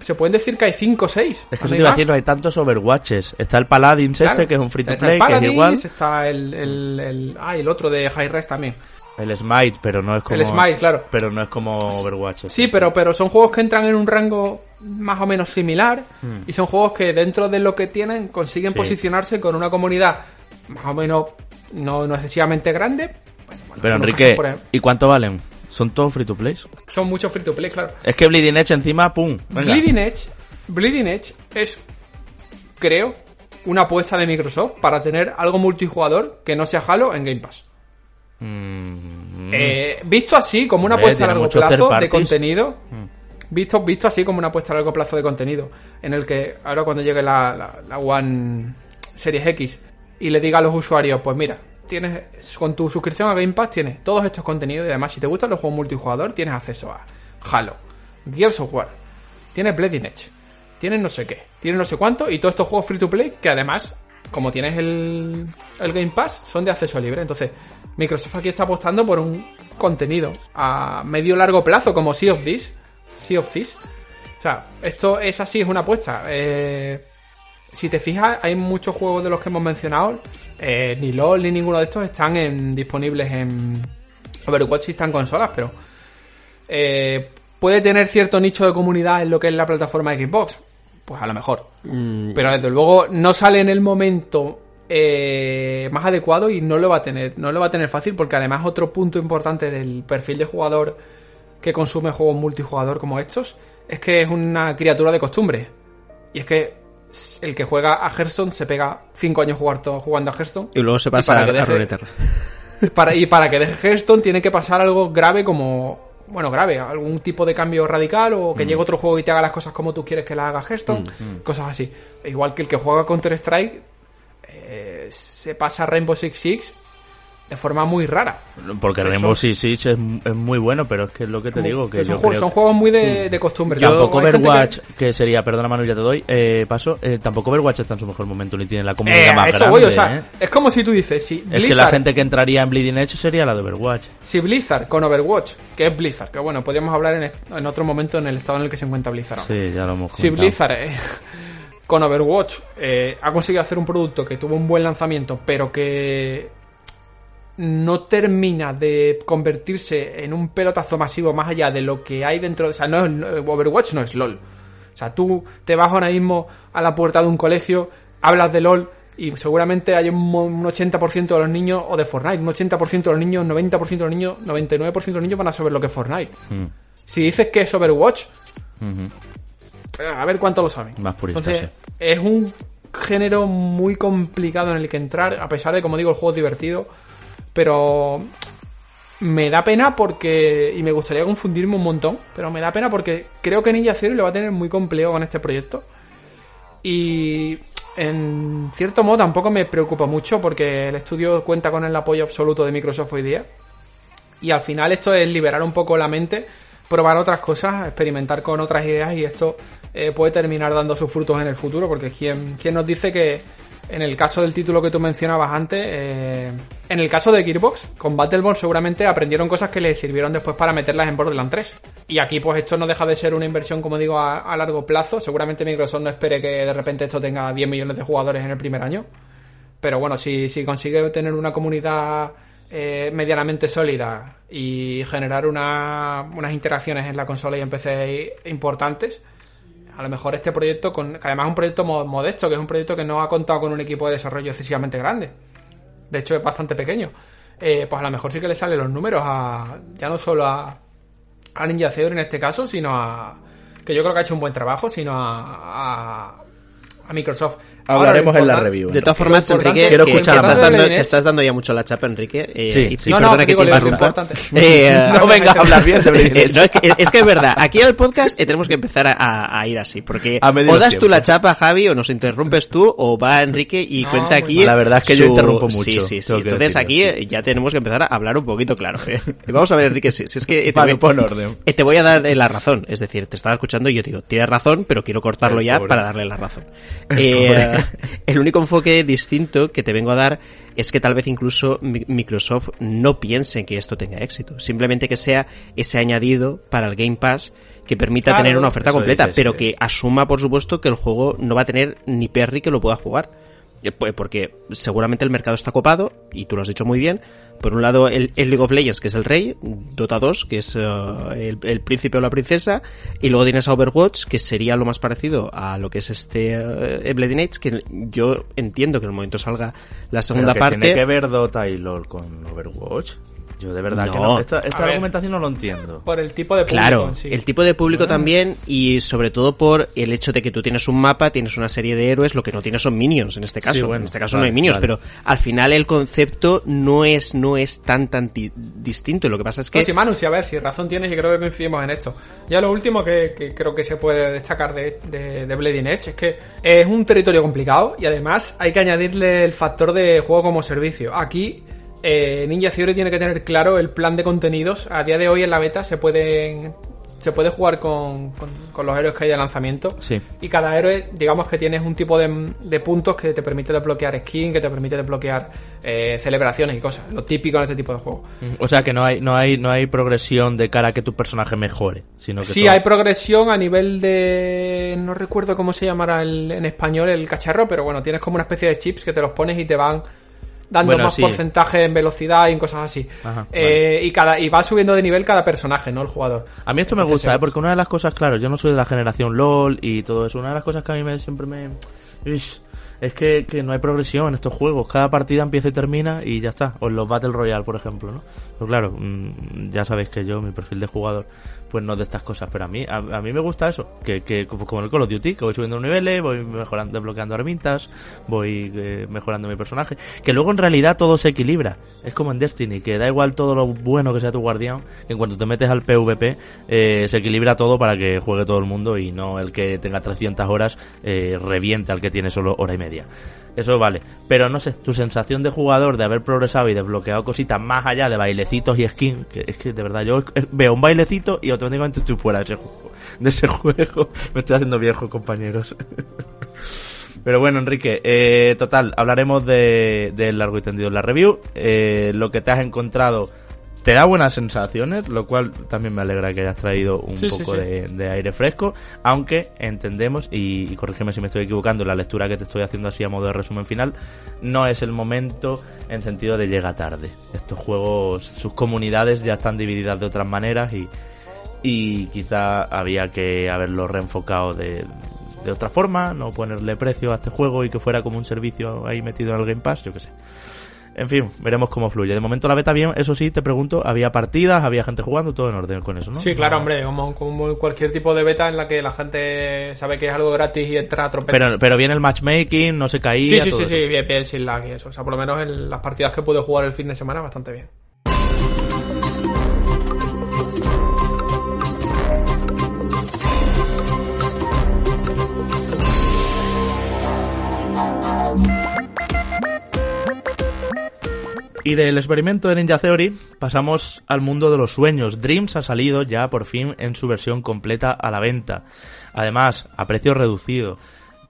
se pueden decir que hay 5 o 6. Es que te iba a decir, no hay tantos Overwatches. Está el Paladins este, que es un free to play, que es igual. Está el, el, el- ah, el otro de High Res también. El Smite, pero no es como... El Smite, claro. Pero no es como Overwatch. Sí, pero, pero son juegos que entran en un rango más o menos similar y son juegos que dentro de lo que tienen consiguen Hmm. Sí. posicionarse con una comunidad más o menos no, no excesivamente grande. Bueno, bueno, Pero Enrique, casos, ¿y cuánto valen? ¿Son todos free to play? son muchos free to play, claro. Es que Bleeding Edge encima, pum. Venga. Bleeding Edge, Bleeding Edge es, creo, una apuesta de Microsoft para tener algo multijugador que no sea Halo en Game Pass. Mm, Eh, visto así, como una apuesta a largo plazo de contenido, visto, visto así como una apuesta a largo plazo de contenido, en el que ahora cuando llegue la, la, la One Series X y le diga a los usuarios, pues mira, tienes con tu suscripción a Game Pass tienes todos estos contenidos y además si te gustan los juegos multijugador tienes acceso a Halo, Gears of War, tienes Bleeding Edge, tienes no sé qué, tienes no sé cuánto y todos estos juegos free to play que además como tienes el, el Game Pass, son de acceso libre. Entonces, Microsoft aquí está apostando por un contenido a medio largo plazo, como Sea of This. Sea of Thieves. O sea, esto es así, es una apuesta. Eh, si te fijas, hay muchos juegos de los que hemos mencionado. eh, ni LOL ni ninguno de estos están en- disponibles en Overwatch sí está en consolas, pero eh, puede tener cierto nicho de comunidad en lo que es la plataforma de Xbox. Pues a lo mejor. Mm, Pero desde luego no sale en el momento eh, más adecuado y no lo va a tener, no lo va a tener fácil porque además otro punto importante del perfil de jugador que consume juegos multijugador como estos es que es una criatura de costumbre. Y es que el que juega a Hearthstone se pega 5 años jugando a Hearthstone. y luego se pasa para a, que a deje- Runeterra. *laughs* Para, y para que deje Hearthstone tiene que pasar algo grave como... Bueno, grave, algún tipo de cambio radical o que llegue otro juego y te haga las cosas como tú quieres que las haga Hearthstone, cosas así. Igual que el que juega Counter-Strike eh, se pasa a Rainbow Six Siege de forma muy rara. Porque que Rainbow Six Siege es, es muy bueno, pero es que es lo que te digo, que son, yo juegos, creo son juegos muy de, de costumbre. Tampoco que- Overwatch, que... sería, perdona Manu, ya te doy, eh, paso, eh, tampoco Overwatch está en su mejor momento ni tiene la comunidad Eh, más eso grande, voy, o sea, ¿eh? es como si tú dices, si Es que la gente que entraría en Bleeding Edge sería la de Overwatch. si Blizzard con Overwatch, que es Blizzard, que bueno, podríamos hablar en, en otro momento en el estado en el que se encuentra Blizzard. ahora. Sí, ya lo hemos Si. Blizzard eh, *laughs* con Overwatch ha conseguido hacer un producto que tuvo un buen lanzamiento, pero que no termina de convertirse en un pelotazo masivo más allá de lo que hay dentro. O sea, no es, Overwatch no es LOL. O sea, tú te vas ahora mismo a la puerta de un colegio, hablas de LOL y seguramente hay un, mo- un 80% de los niños, o de Fortnite, un 80% de los niños, 90% de los niños, 99% de los niños van a saber lo que es Fortnite. Mm, Si dices que es Overwatch, a ver cuánto lo saben. Más puristas, Entonces, es un género muy complicado en el que entrar, a pesar de, como digo, el juego es divertido. Pero me da pena porque. Y me gustaría confundirme un montón. Pero me da pena porque creo que Ninja Theory lo va a tener muy complejo con este proyecto. Y en cierto modo tampoco me preocupa mucho porque el estudio cuenta con el apoyo absoluto de Microsoft hoy día. Y al final esto es liberar un poco la mente, probar otras cosas, experimentar con otras ideas y esto eh, puede terminar dando sus frutos en el futuro porque quien, quien nos dice que en el caso del título que tú mencionabas antes, eh, en el caso de Gearbox, con Battleborn seguramente aprendieron cosas que les sirvieron después para meterlas en Borderlands 3. Y aquí pues esto no deja de ser una inversión, como digo, a, a largo plazo. Seguramente Microsoft no espere que de repente esto tenga 10 millones de jugadores en el primer año. Pero bueno, si, si consigue tener una comunidad eh, medianamente sólida y generar una- unas interacciones en la consola y en PC importantes, a lo mejor este proyecto, con, que además es un proyecto mo- modesto, que es un proyecto que no ha contado con un equipo de desarrollo excesivamente grande. De hecho, es bastante pequeño. Eh, pues a lo mejor sí que le salen los números a ya no solo a, a Ninja Theory en este caso, sino a que yo creo que ha hecho un buen trabajo, sino a, a Microsoft. Hablaremos en la review. De todas formas, Enrique, Quiero que, escuchar que estás, dando, Inés. que estás dando ya mucho la chapa, Enrique. eh, Sí, y, sí. y No, no, perdona que te interrumpa. importante. *laughs* Eh, *laughs* No venga a hablar bien de *laughs* Eh, no, es, que, es que es verdad, aquí al podcast eh, tenemos que empezar a, ir así, porque o das tú tiempos. la chapa, Javi, o nos interrumpes tú, o va Enrique y No, cuenta aquí. La verdad es que yo interrumpo mucho, Sí, sí, sí. Entonces decirlo, aquí sí. eh, ya tenemos que empezar a hablar un poquito claro. ¿eh? Y Vamos a ver, Enrique, si, si es que eh, te, Vale, voy, pon orden. eh, te voy a dar eh, la razón. Es decir, te estaba escuchando y yo digo, tienes razón, pero quiero cortarlo ya para darle la razón. Eh, *laughs* el único enfoque distinto que te vengo a dar es que tal vez incluso Mi- Microsoft no piense en que esto tenga éxito. Simplemente que sea ese añadido para el Game Pass que permita Claro, tener una oferta completa, dices, pero sí. que asuma, por supuesto, que el juego no va a tener ni Perry que lo pueda jugar. Eh, pues Porque seguramente el mercado está copado, y tú lo has dicho muy bien. Por un lado, el, el League of Legends, que es el rey, Dota 2, que es eh, el, el príncipe o la princesa, y luego tienes a Overwatch, que sería lo más parecido a lo que es este eh, Bleeding Edge, que yo entiendo que en el momento salga la segunda Pero que parte. ¿Tiene que ver Dota y LOL con Overwatch? Yo de verdad que No. no. Esta, esta A ver. argumentación no lo entiendo. Por el tipo de público Claro, sí. el tipo de público también y sobre todo por el hecho de que tú tienes un mapa, tienes una serie de héroes, lo que no tienes son minions en este caso. Sí, bueno, en este caso vale, no hay minions, vale. pero al final el concepto no es no es tan tan ti- distinto. Lo que pasa es que No, sí, Manu, sí, a ver, si razón tienes y creo que coincidimos en esto. Ya lo último que, que creo que se puede destacar de, de, Edge es que es un territorio complicado y además hay que añadirle el factor de juego como servicio. Aquí eh, Ninja Theory tiene que tener claro el plan de contenidos. A día de hoy en la beta se pueden se puede jugar con, con- con los héroes que hay de lanzamiento. Sí. Y cada héroe, digamos que tienes un tipo de, de puntos que te permite desbloquear skin, que te permite desbloquear eh, celebraciones y cosas. Lo típico en este tipo de juegos. O sea que no hay, no hay, no hay progresión de cara a que tu personaje mejore, sino que Sí, todo- hay progresión a nivel de... No recuerdo cómo se llamará el- en español el cacharro, pero bueno, tienes como una especie de chips que te los pones y te van dando Bueno, más sí. porcentaje en velocidad y en cosas así. Ajá, Eh, y cada y va subiendo de nivel cada personaje, no el jugador. A mí esto me gusta, eh, porque una de las cosas, claro, yo no soy de la generación LOL y todo eso. Una de las cosas que a mí me, siempre me. Ish, es que, que no hay progresión en estos juegos. Cada partida empieza y termina y ya está. O en los Battle Royale, por ejemplo, ¿no? Pero claro, mm, ya sabéis que yo, mi perfil de jugador, pues no de estas cosas. Pero a mí, a, mí me gusta eso. Que, que como como el Call of Duty, que voy subiendo niveles, voy mejorando, desbloqueando armintas, voy eh, mejorando mi personaje. Que luego en realidad todo se equilibra. Es como en Destiny, que da igual todo lo bueno que sea tu guardián, que en cuanto te metes al PvP, eh, se equilibra todo para que juegue todo el mundo y no el que tenga 300 horas eh, reviente al que tiene solo hora y media. Eso vale. Pero no sé, tu sensación de jugador de haber progresado y desbloqueado cositas más allá de bailecitos y skin, que es que de verdad yo veo un bailecito y automáticamente estoy fuera de ese juego. De ese *laughs* juego. Me estoy haciendo viejo, compañeros. *laughs* Pero bueno, Enrique, eh, total, hablaremos de, de largo y tendido en la review. Eh, lo que te has encontrado te da buenas sensaciones, lo cual también me alegra que hayas traído un Sí, sí, poco sí. De, de aire fresco, aunque entendemos, y, y corrígeme si me estoy equivocando, la lectura que te estoy haciendo así a modo de resumen final, no es el momento en sentido de llega tarde. Estos juegos, sus comunidades ya están divididas de otras maneras y, y quizá había que haberlo reenfocado de, de otra forma, no ponerle precio a este juego y que fuera como un servicio ahí metido en el Game Pass, yo qué sé. En fin, veremos cómo fluye. De momento la beta bien, eso sí, te pregunto, había partidas, había gente jugando, todo en orden con eso, ¿no? Sí, claro, hombre, como, como cualquier tipo de beta en la que la gente sabe que es algo gratis y entra a. Pero, pero viene el matchmaking, no se caía. Sí, sí, todo sí, eso. sí, bien, bien, sin lag y eso. O sea, por lo menos en las partidas que pude jugar el fin de semana, bastante bien. Y del experimento de Ninja Theory pasamos al mundo de los sueños. Dreams ha salido ya por fin en su versión completa a la venta. Además, a precio reducido.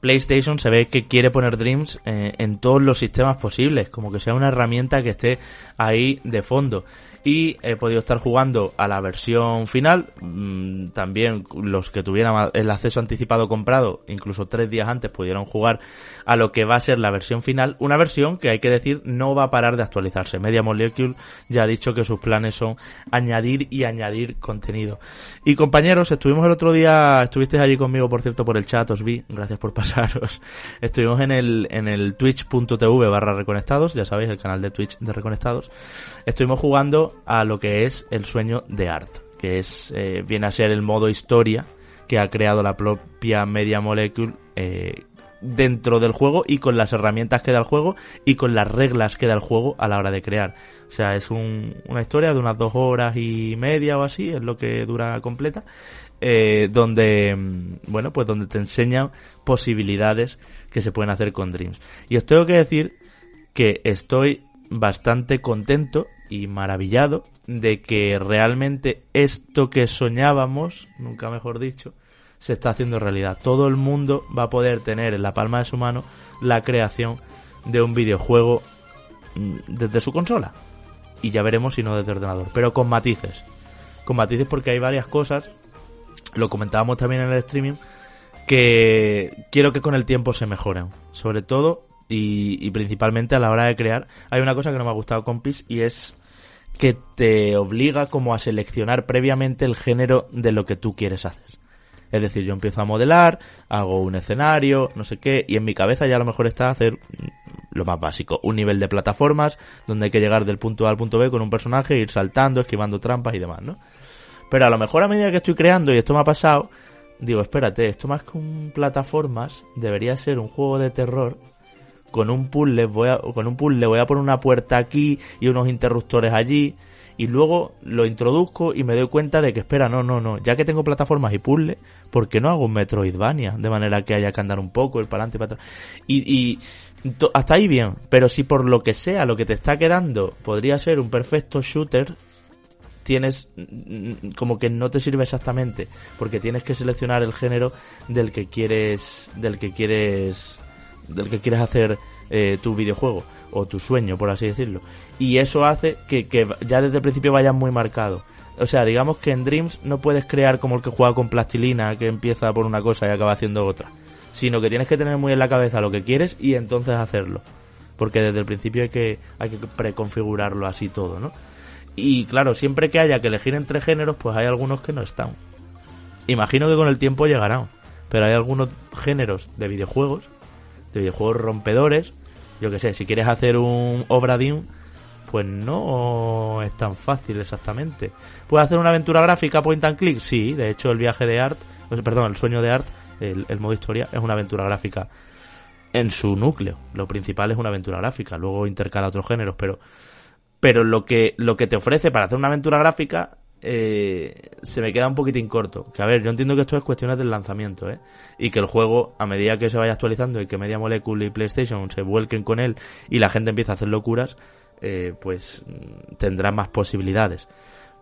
PlayStation se ve que quiere poner Dreams eh, en todos los sistemas posibles, como que sea una herramienta que esté ahí de fondo. Y he podido estar jugando a la versión final, mm, también los que tuvieran el acceso anticipado comprado, incluso tres días antes pudieron jugar a lo que va a ser la versión final, una versión que hay que decir no va a parar de actualizarse. Media Molecule ya ha dicho que sus planes son añadir y añadir contenido. Y compañeros, estuvimos el otro día, estuvisteis allí conmigo, por cierto, por el chat, os vi, gracias por *laughs* pasaros. Estuvimos en el, en el twitch.tv barra reconectados, ya sabéis, el canal de Twitch de reconectados. Estuvimos jugando a lo que es el sueño de Art, que es, eh, viene a ser el modo historia que ha creado la propia Media Molecule, eh, dentro del juego y con las herramientas que da el juego y con las reglas que da el juego a la hora de crear. O sea, es un- una historia de unas dos horas y media o así, es lo que dura completa, eh, donde, mm, bueno, pues donde te enseñan posibilidades que se pueden hacer con Dreams. Y os tengo que decir que estoy bastante contento y maravillado de que realmente esto que soñábamos, nunca mejor dicho, se está haciendo realidad. Todo el mundo va a poder tener en la palma de su mano la creación de un videojuego mm, desde su consola. Y ya veremos si no desde ordenador. Pero con matices. Con matices porque hay varias cosas. Lo comentábamos también en el streaming. Que quiero que con el tiempo se mejoren. Sobre todo y, y principalmente a la hora de crear. Hay una cosa que no me ha gustado con PIS y es que te obliga como a seleccionar previamente el género de lo que tú quieres hacer. Es decir, yo empiezo a modelar, hago un escenario, no sé qué, y en mi cabeza ya a lo mejor está hacer lo más básico, un nivel de plataformas donde hay que llegar del punto A al punto B con un personaje, ir saltando, esquivando trampas y demás, ¿no? Pero a lo mejor a medida que estoy creando, y esto me ha pasado, digo, espérate, esto más que un plataformas debería ser un juego de terror con un puzzle voy a, con un puzzle voy a poner una puerta aquí y unos interruptores allí y luego lo introduzco y me doy cuenta de que espera, no, no, no, ya que tengo plataformas y puzzle, ¿por qué no hago un Metroidvania? De manera que haya que andar un poco, ir para adelante y para atrás. Y, y hasta ahí bien, pero si por lo que sea lo que te está quedando podría ser un perfecto shooter, tienes mm, como que no te sirve exactamente porque tienes que seleccionar el género del que quieres del que quieres del que quieres hacer eh, tu videojuego o tu sueño por así decirlo y eso hace que, que ya desde el principio vayas muy marcado o sea digamos que en Dreams no puedes crear como el que juega con plastilina que empieza por una cosa y acaba haciendo otra sino que tienes que tener muy en la cabeza lo que quieres y entonces hacerlo porque desde el principio hay que hay que preconfigurarlo así todo no y claro, siempre que haya que elegir entre géneros, pues hay algunos que no están. Imagino que con el tiempo llegarán. Pero hay algunos géneros de videojuegos, de videojuegos rompedores. Yo que sé, si quieres hacer un Obradin, pues no es tan fácil exactamente. ¿Puedes hacer una aventura gráfica point and click? Sí, de hecho el viaje de Art, perdón, el sueño de Art, el, el modo historia, es una aventura gráfica en su núcleo. Lo principal es una aventura gráfica, luego intercala otros géneros, pero pero lo que lo que te ofrece para hacer una aventura gráfica eh, se me queda un poquitín corto. Que a ver, yo entiendo que esto es cuestiones del lanzamiento, ¿eh? Y que el juego, a medida que se vaya actualizando y que Media Molecule y PlayStation se vuelquen con él y la gente empieza a hacer locuras, eh, pues mm, tendrá más posibilidades.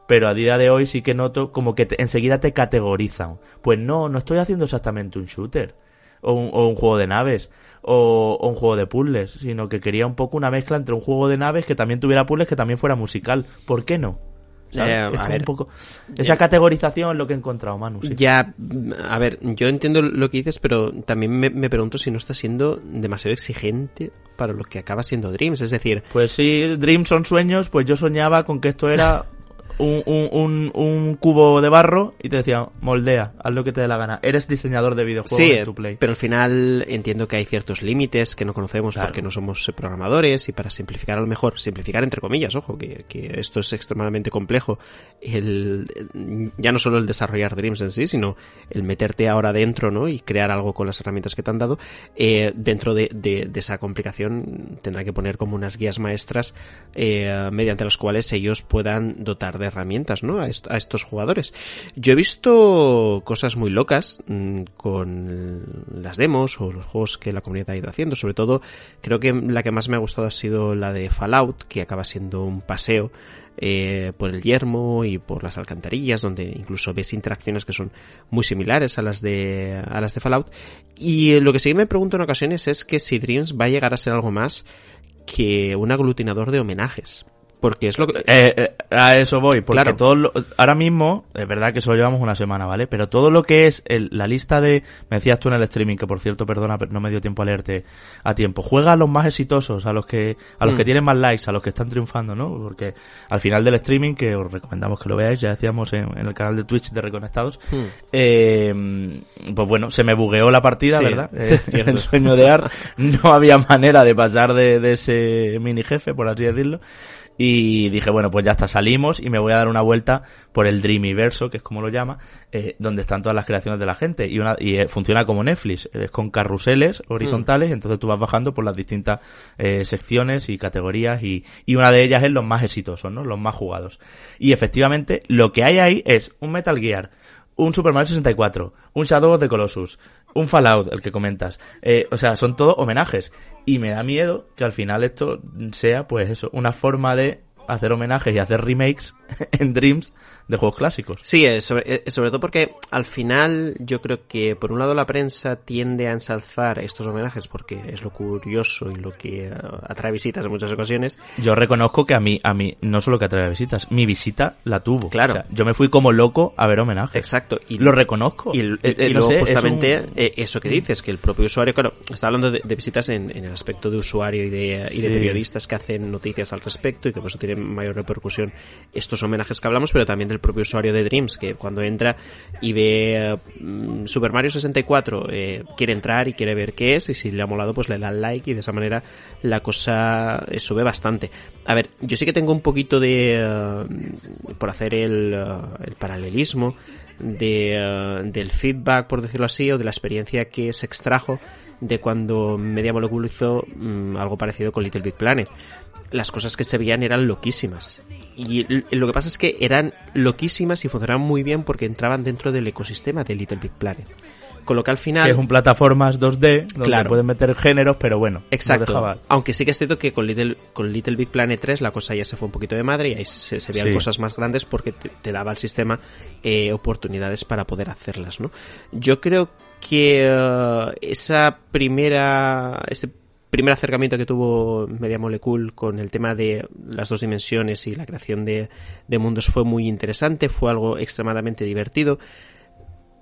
Pero a día de hoy sí que noto como que enseguida te categorizan. Pues no, no estoy haciendo exactamente un shooter. O un, o un juego de naves. O, o un juego de puzzles. Sino que quería un poco una mezcla entre un juego de naves que también tuviera puzzles que también fuera musical. ¿Por qué no? Eh, Es a como ver. un poco... Esa categorización es lo que he encontrado, Manu. sí. Ya, mm, a ver, yo entiendo lo que dices, pero también me, me pregunto si no está siendo demasiado exigente para lo que acaba siendo Dreams. Es decir, Pues sí, Dreams son sueños, pues yo soñaba con que esto era un, un, un, cubo de barro y te decía, moldea, haz lo que te dé la gana. Eres diseñador de videojuegos sí, en tu play. pero al final entiendo que hay ciertos límites que no conocemos Claro. porque no somos eh, programadores y para simplificar a lo mejor, simplificar entre comillas, ojo, que, que esto es extremadamente complejo, el, el- ya no solo el desarrollar Dreams en sí, sino el meterte ahora dentro, ¿no? Y crear algo con las herramientas que te han dado, eh, dentro de, de- de esa complicación tendrá que poner como unas guías maestras eh, mediante las cuales ellos puedan dotar de herramientas, ¿no? A, a estos jugadores. Yo he visto cosas muy locas mm, con las demos o los juegos que la comunidad ha ido haciendo. Sobre todo, creo que la que más me ha gustado ha sido la de Fallout, que acaba siendo un paseo eh, por el yermo y por las alcantarillas, donde incluso ves interacciones que son muy similares a las de a las de Fallout. Y lo que sí me pregunto en ocasiones es que si Dreams va a llegar a ser algo más que un aglutinador de homenajes. Porque es lo que... Eh, eh, a eso voy, porque Claro. todo lo- ahora mismo, es verdad que solo llevamos una semana, ¿vale? Pero todo lo que es el- la lista de, me decías tú en el streaming, que por cierto, perdona, pero no me dio tiempo a leerte a tiempo. Juega a los más exitosos, a los que, a los Mm. que tienen más likes, a los que están triunfando, ¿no? Porque al final del streaming, que os recomendamos que lo veáis, ya decíamos en, en el canal de Twitch de Reconectados, eh, pues bueno, se me bugueó la partida, Sí, ¿verdad? Eh, *laughs* el sueño de Art, no había manera de pasar de, de ese mini jefe, por así decirlo. Y dije, bueno, pues ya está, salimos y me voy a dar una vuelta por el Dreamiverso, que es como lo llama, eh, donde están todas las creaciones de la gente. Y, una, y eh, funciona como Netflix, es con carruseles horizontales, entonces tú vas bajando por las distintas eh, secciones y categorías y, y una de ellas es los más exitosos, ¿no? Los más jugados. Y efectivamente, lo que hay ahí es un Metal Gear, un Super Mario 64, un Shadow of the Colossus, un Fallout, el que comentas. Eh, o sea, son todos homenajes. Y me da miedo que al final esto sea, pues eso, una forma de hacer homenajes y hacer remakes *laughs* en Dreams de juegos clásicos. Sí, eh, sobre, eh, sobre todo porque al final yo creo que por un lado la prensa tiende a ensalzar estos homenajes porque es lo curioso y lo que eh, atrae visitas en muchas ocasiones. Yo reconozco que a mí, a mí, no solo que atrae visitas, mi visita la tuvo. Claro. O sea, yo me fui como loco a ver homenajes. Exacto. Y Lo reconozco. Y, y- y no luego sé, es justamente un- eso que dices, que el propio usuario, claro, está hablando de, de visitas en, en el aspecto de usuario y de, y de Sí. periodistas que hacen noticias al respecto y que por eso tienen mayor repercusión estos homenajes que hablamos, pero también del propio usuario de Dreams, que cuando entra y ve mm, Super Mario 64, eh, quiere entrar y quiere ver qué es, y si le ha molado, pues le da el like y de esa manera la cosa eh, sube bastante. A ver, yo sí que tengo un poquito de, eh, por hacer el, eh, el paralelismo, de, del feedback, por decirlo así, o de la experiencia que se extrajo de cuando Media Molecule hizo mm, algo parecido con Little Big Planet. Las cosas que se veían eran loquísimas. Y lo que pasa es que eran loquísimas y funcionaban muy bien porque entraban dentro del ecosistema de Little Big Planet. Con lo que al final... que es un plataformas 2D donde Claro. pueden meter géneros, pero bueno, no Exacto. Aunque sí que es cierto que con Little, con Little Big Planet 3 la cosa ya se fue un poquito de madre y ahí se, se veían Sí. cosas más grandes porque te, te daba el sistema eh, oportunidades para poder hacerlas, ¿no? Yo creo que eh, esa primera, ese primer acercamiento que tuvo Media Molecule con el tema de las dos dimensiones y la creación de, mundos fue muy interesante, fue algo extremadamente divertido.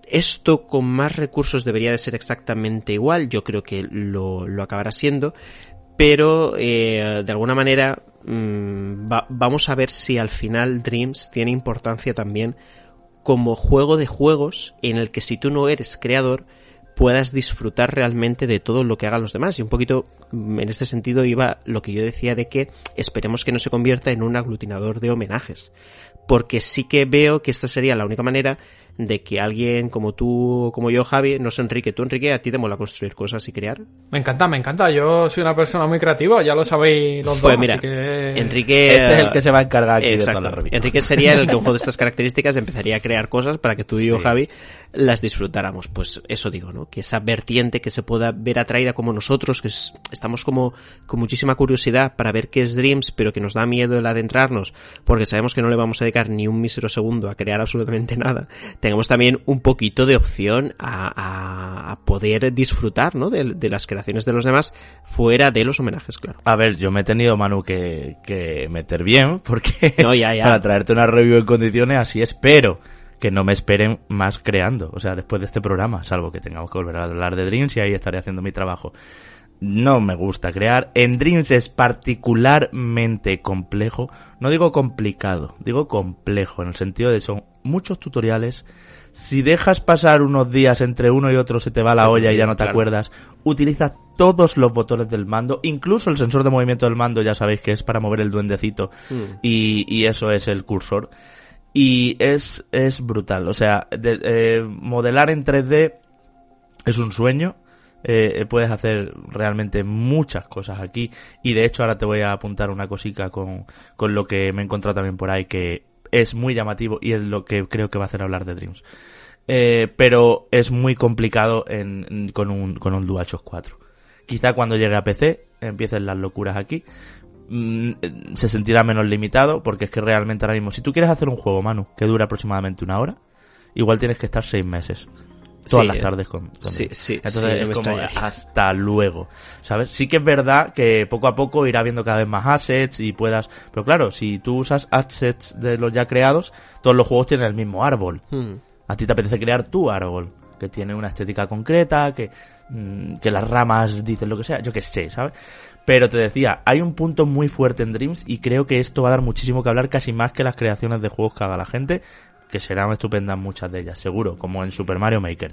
Esto con más recursos debería de ser exactamente igual, yo creo que lo, lo acabará siendo, pero eh, de alguna manera mm, va- vamos a ver si al final Dreams tiene importancia también como juego de juegos en el que si tú no eres creador puedas disfrutar realmente de todo lo que hagan los demás. Y un poquito mm, en este sentido iba lo que yo decía de que esperemos que no se convierta en un aglutinador de homenajes. Porque sí que veo que esta sería la única manera de que alguien como tú, como yo, Javi, no sé Enrique, tú Enrique, a ti te mola construir cosas y crear. Me encanta, me encanta. Yo soy una persona muy creativa, ya lo sabéis los dos. Pues mira, así que... Enrique... Este es el que se va a encargar aquí de toda la revista. Enrique sería el que *laughs* un juego de estas características empezaría a crear cosas para que tú y yo, Javi, las disfrutáramos. Pues eso digo, ¿no? Que esa vertiente que se pueda ver atraída como nosotros, que es- estamos como con muchísima curiosidad para ver qué es Dreams, pero que nos da miedo el adentrarnos, porque sabemos que no le vamos a dedicar ni un mísero segundo a crear absolutamente *laughs* nada. Tengamos también un poquito de opción a, a- a poder disfrutar, ¿no? De, de las creaciones de los demás fuera de los homenajes, claro. A ver, yo me he tenido, Manu, que, que meter bien, porque No, ya, ya. *laughs* para traerte una review en condiciones así espero que no me esperen más creando, o sea, después de este programa, salvo que tengamos que volver a hablar de Dreams y ahí estaré haciendo mi trabajo. No me gusta crear. En Dreams es particularmente complejo. No digo complicado, digo complejo, en el sentido de son muchos tutoriales. Si dejas pasar unos días entre uno y otro se te va la olla y ya no te claro. acuerdas. Utiliza todos los botones del mando, incluso el sensor de movimiento del mando, ya sabéis que es para mover el duendecito. Mm. Y, y eso es el cursor. Y es, es brutal. O sea, eh, modelar en 3D es un sueño. Eh, puedes hacer realmente muchas cosas aquí. Y de hecho ahora te voy a apuntar una cosica con, con lo que me he encontrado también por ahí que es muy llamativo y es lo que creo que va a hacer hablar de Dreams. Eh, pero es muy complicado en, en- con, un, con un DualShock 4. Quizá cuando llegue a PC empiecen las locuras aquí. Mm, se sentirá menos limitado porque es que realmente ahora mismo, si tú quieres hacer un juego, Manu, que dura aproximadamente una hora, igual tienes que estar seis meses. Todas Sí, las eh, tardes con, con sí, sí, Entonces es como hasta luego, ¿sabes? Sí que es verdad que poco a poco irá viendo cada vez más assets y puedas... Pero claro, si tú usas assets de los ya creados, todos los juegos tienen el mismo árbol. Mm. A ti te apetece crear tu árbol, que tiene una estética concreta, que, mm, que las ramas dicen lo que sea, yo qué sé, ¿sabes? Pero te decía, hay un punto muy fuerte en Dreams y creo que esto va a dar muchísimo que hablar, casi más que las creaciones de juegos que haga la gente, que serán estupendas muchas de ellas, seguro, como en Super Mario Maker.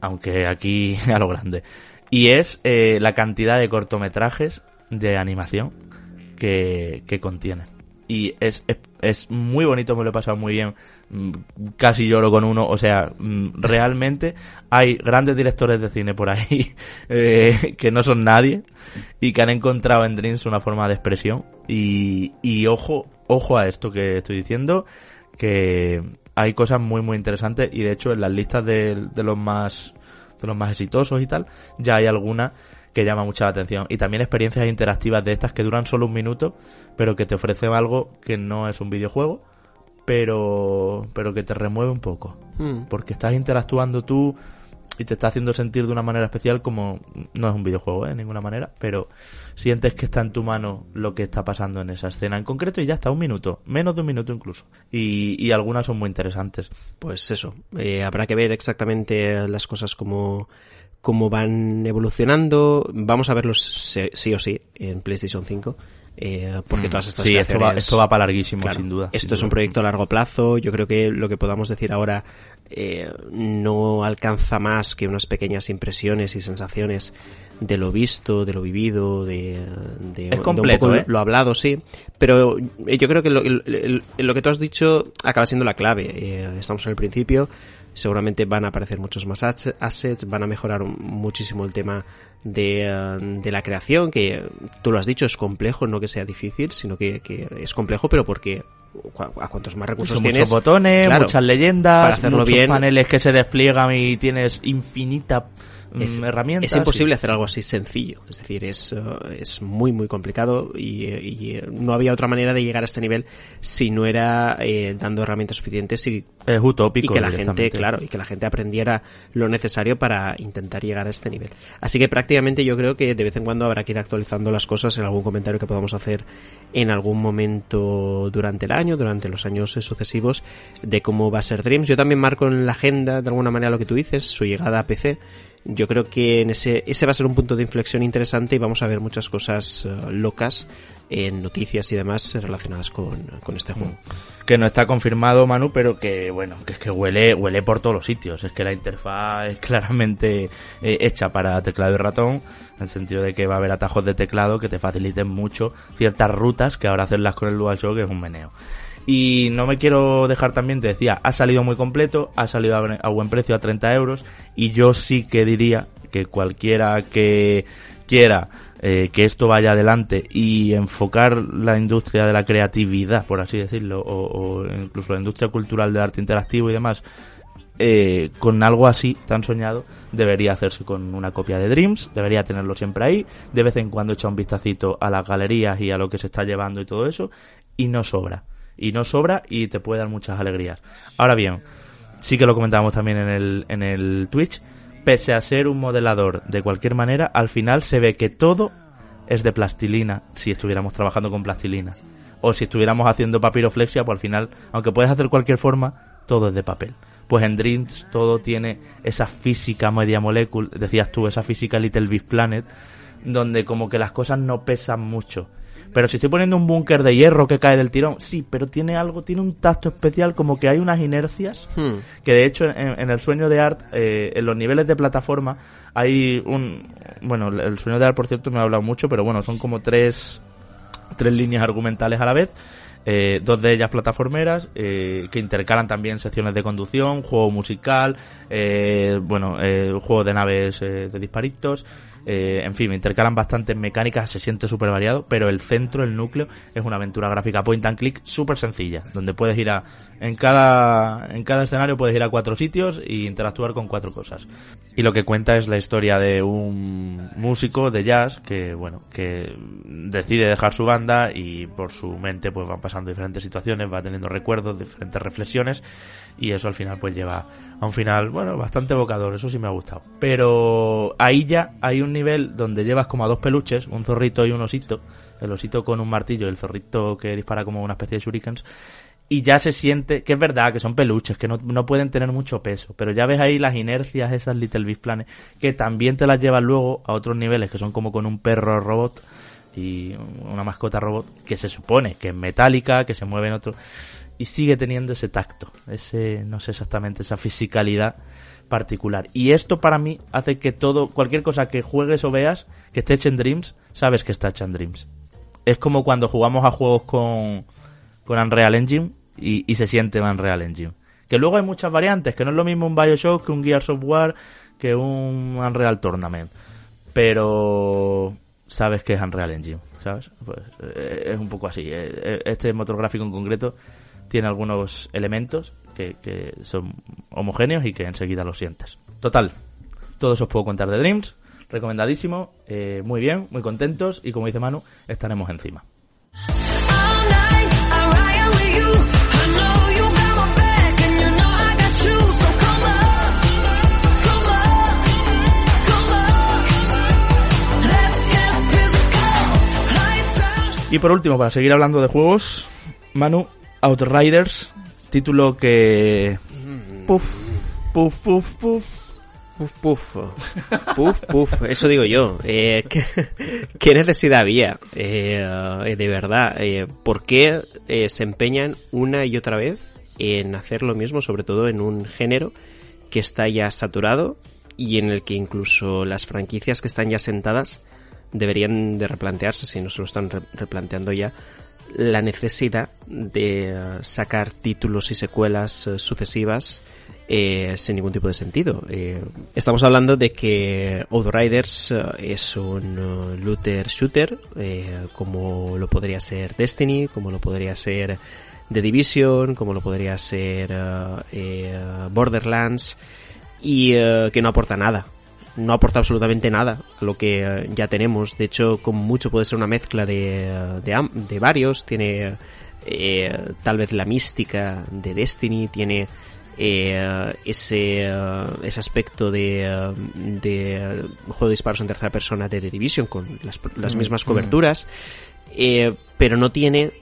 Aunque aquí *laughs* a lo grande. Y es eh, la cantidad de cortometrajes de animación que, que contiene. Y es, es, es muy bonito, me lo he pasado muy bien. Mm, Casi lloro con uno, o sea, mm, realmente hay grandes directores de cine por ahí *laughs* eh, que no son nadie y que han encontrado en Dreams una forma de expresión. Y, y ojo, ojo a esto que estoy diciendo, que hay cosas muy muy interesantes y de hecho en las listas de, de los más de los más exitosos y tal, ya hay alguna que llama mucha la atención. Y también experiencias interactivas de estas que duran solo un minuto, pero que te ofrecen algo que no es un videojuego, pero, pero que te remueve un poco. Hmm. Porque estás interactuando tú y te está haciendo sentir de una manera especial como no es un videojuego ¿eh? de ninguna manera, pero sientes que está en tu mano lo que está pasando en esa escena en concreto y ya está un minuto, menos de un minuto incluso. Y, y algunas son muy interesantes. Pues eso, eh, habrá que ver exactamente las cosas como, como van evolucionando. Vamos a verlos sí, sí o sí en PlayStation 5. eh, porque Mm. todas estas sí, esto va, creaciones- esto va para larguísimo, Claro, sin duda. Esto sin es un proyecto a largo plazo. Yo creo que lo que podamos decir ahora eh, no alcanza más que unas pequeñas impresiones y sensaciones de lo visto, de lo vivido, de, de, de un completo, poco ¿eh? lo hablado, sí. Pero eh, yo creo que lo, el- lo que tú has dicho acaba siendo la clave. Eh, estamos en el principio. Seguramente van a aparecer muchos más assets, van a mejorar muchísimo el tema de, eh, de la creación, que tú lo has dicho, es complejo, no que sea difícil, sino que, que es complejo, pero porque a cuantos más recursos Son tienes, muchos botones, claro, muchas leyendas, para hacerlo muchos bien- paneles que se despliegan y tienes infinita es, herramientas. es imposible hacer algo así sencillo. Es decir, es, eh, es muy, muy complicado y, eh, y, eh, no había otra manera de llegar a este nivel si no era eh, dando herramientas suficientes y, Es utópico. y que la gente, claro, y que la gente aprendiera lo necesario para intentar llegar a este nivel. Así que prácticamente yo creo que de vez en cuando habrá que ir actualizando las cosas en algún comentario que podamos hacer en algún momento durante el año, durante los años sucesivos, de cómo va a ser Dreams. Yo también marco en la agenda de alguna manera lo que tú dices, su llegada a PC. Yo creo que en ese, ese va a ser un punto de inflexión interesante y vamos a ver muchas cosas eh, locas en noticias y demás relacionadas con, con este juego. que no está confirmado Manu pero que bueno que es que huele huele por todos los sitios. Es que la interfaz es claramente eh, hecha para teclado y ratón en el sentido de que va a haber atajos de teclado que te faciliten mucho ciertas rutas que ahora hacerlas con el DualShock es un meneo y no me quiero dejar también, te decía, ha salido muy completo, ha salido a, buen- precio, a 30 euros, y yo sí que diría que cualquiera que quiera eh, que esto vaya adelante y enfocar la industria de la creatividad, por así decirlo, o, o incluso la industria cultural del arte interactivo y demás, eh, con algo así tan soñado, debería hacerse con una copia de Dreams, debería tenerlo siempre ahí, de vez en cuando echar un vistacito a las galerías y a lo que se está llevando y todo eso, y no sobra. Y no sobra y te puede dar muchas alegrías. Ahora bien, sí que lo comentábamos también en el, en el Twitch, pese a ser un modelador de cualquier manera, al final se ve que todo es de plastilina si estuviéramos trabajando con plastilina. O si estuviéramos haciendo papiroflexia, pues al final, aunque puedes hacer cualquier forma, todo es de papel. Pues en Dreams todo tiene esa física media molecule, decías tú, esa física Little Big Planet, donde como que las cosas no pesan mucho. Pero si estoy poniendo un búnker de hierro que cae del tirón, sí, pero tiene algo, tiene un tacto especial, como que hay unas inercias Hmm. que de hecho en, en el sueño de Art, eh, en los niveles de plataforma, hay un... Bueno, el sueño de Art, por cierto, me ha hablado mucho, pero bueno, son como tres, tres líneas argumentales a la vez. eh, dos de ellas plataformeras eh, que intercalan también secciones de conducción, juego musical, eh, bueno, eh, juego de naves eh, de disparitos, eh, en fin, intercalan bastantes mecánicas, se siente súper variado, pero el centro, el núcleo, es una aventura gráfica point and click súper sencilla, donde puedes ir a, en cada, en cada escenario puedes ir a cuatro sitios e interactuar con cuatro cosas. Y lo que cuenta es la historia de un músico de jazz que, bueno, que decide dejar su banda y por su mente pues van pasando diferentes situaciones, va teniendo recuerdos, diferentes reflexiones y eso al final pues lleva a un final, bueno, bastante evocador, eso sí me ha gustado. Pero ahí ya hay un nivel donde llevas como a dos peluches, un zorrito y un osito, el osito con un martillo el zorrito que dispara como una especie de shurikens, y ya se siente, que es verdad, que son peluches, que no, no pueden tener mucho peso, pero ya ves ahí las inercias, esas Little Big Planes, que también te las llevan luego a otros niveles, que son como con un perro robot y una mascota robot, que se supone que es metálica, que se mueve en otro, y sigue teniendo ese tacto, ese, no sé exactamente, esa fisicalidad particular. Y esto para mí hace que todo, cualquier cosa que juegues o veas, que esté hecha en Dreams, sabes que está hecha en Dreams. Es como cuando jugamos a juegos con, con Unreal Engine y, se siente Unreal Engine. Que luego hay muchas variantes, que no es lo mismo un Bioshock que un Gears of War, que un Unreal Tournament. Pero sabes que es Unreal Engine, ¿sabes? Pues eh, es un poco así. Eh, eh, Este motor gráfico en concreto tiene algunos elementos que, que son homogéneos y que enseguida los sientes. Total, todo eso os puedo contar de Dreams. Recomendadísimo, eh, muy bien, muy contentos y como dice Manu, estaremos encima. Y por último, para seguir hablando de juegos, Manu, Outriders, título que... Puf, puf, puf, puf. Puf, puf. Puf, puf. Eso digo yo. Eh, ¿qué, necesidad había? Eh, de verdad. Eh, ¿Por qué eh, se empeñan una y otra vez en hacer lo mismo, sobre todo en un género que está ya saturado y en el que incluso las franquicias que están ya sentadas deberían de replantearse, si no se lo están re- replanteando ya, la necesidad de eh, sacar títulos y secuelas eh, sucesivas eh, sin ningún tipo de sentido. Estamos hablando de que Outriders es un looter shooter, como lo podría ser Destiny, como lo podría ser The Division, como lo podría ser Borderlands, y que no aporta nada. No aporta absolutamente nada a lo que eh, ya tenemos. De hecho, con mucho puede ser una mezcla de, eh, de, varios. Tiene eh, tal vez la mística de Destiny, tiene eh, ese, ese aspecto de, de juego de disparos en tercera persona de The Division con las, las mismas coberturas, eh, pero no tiene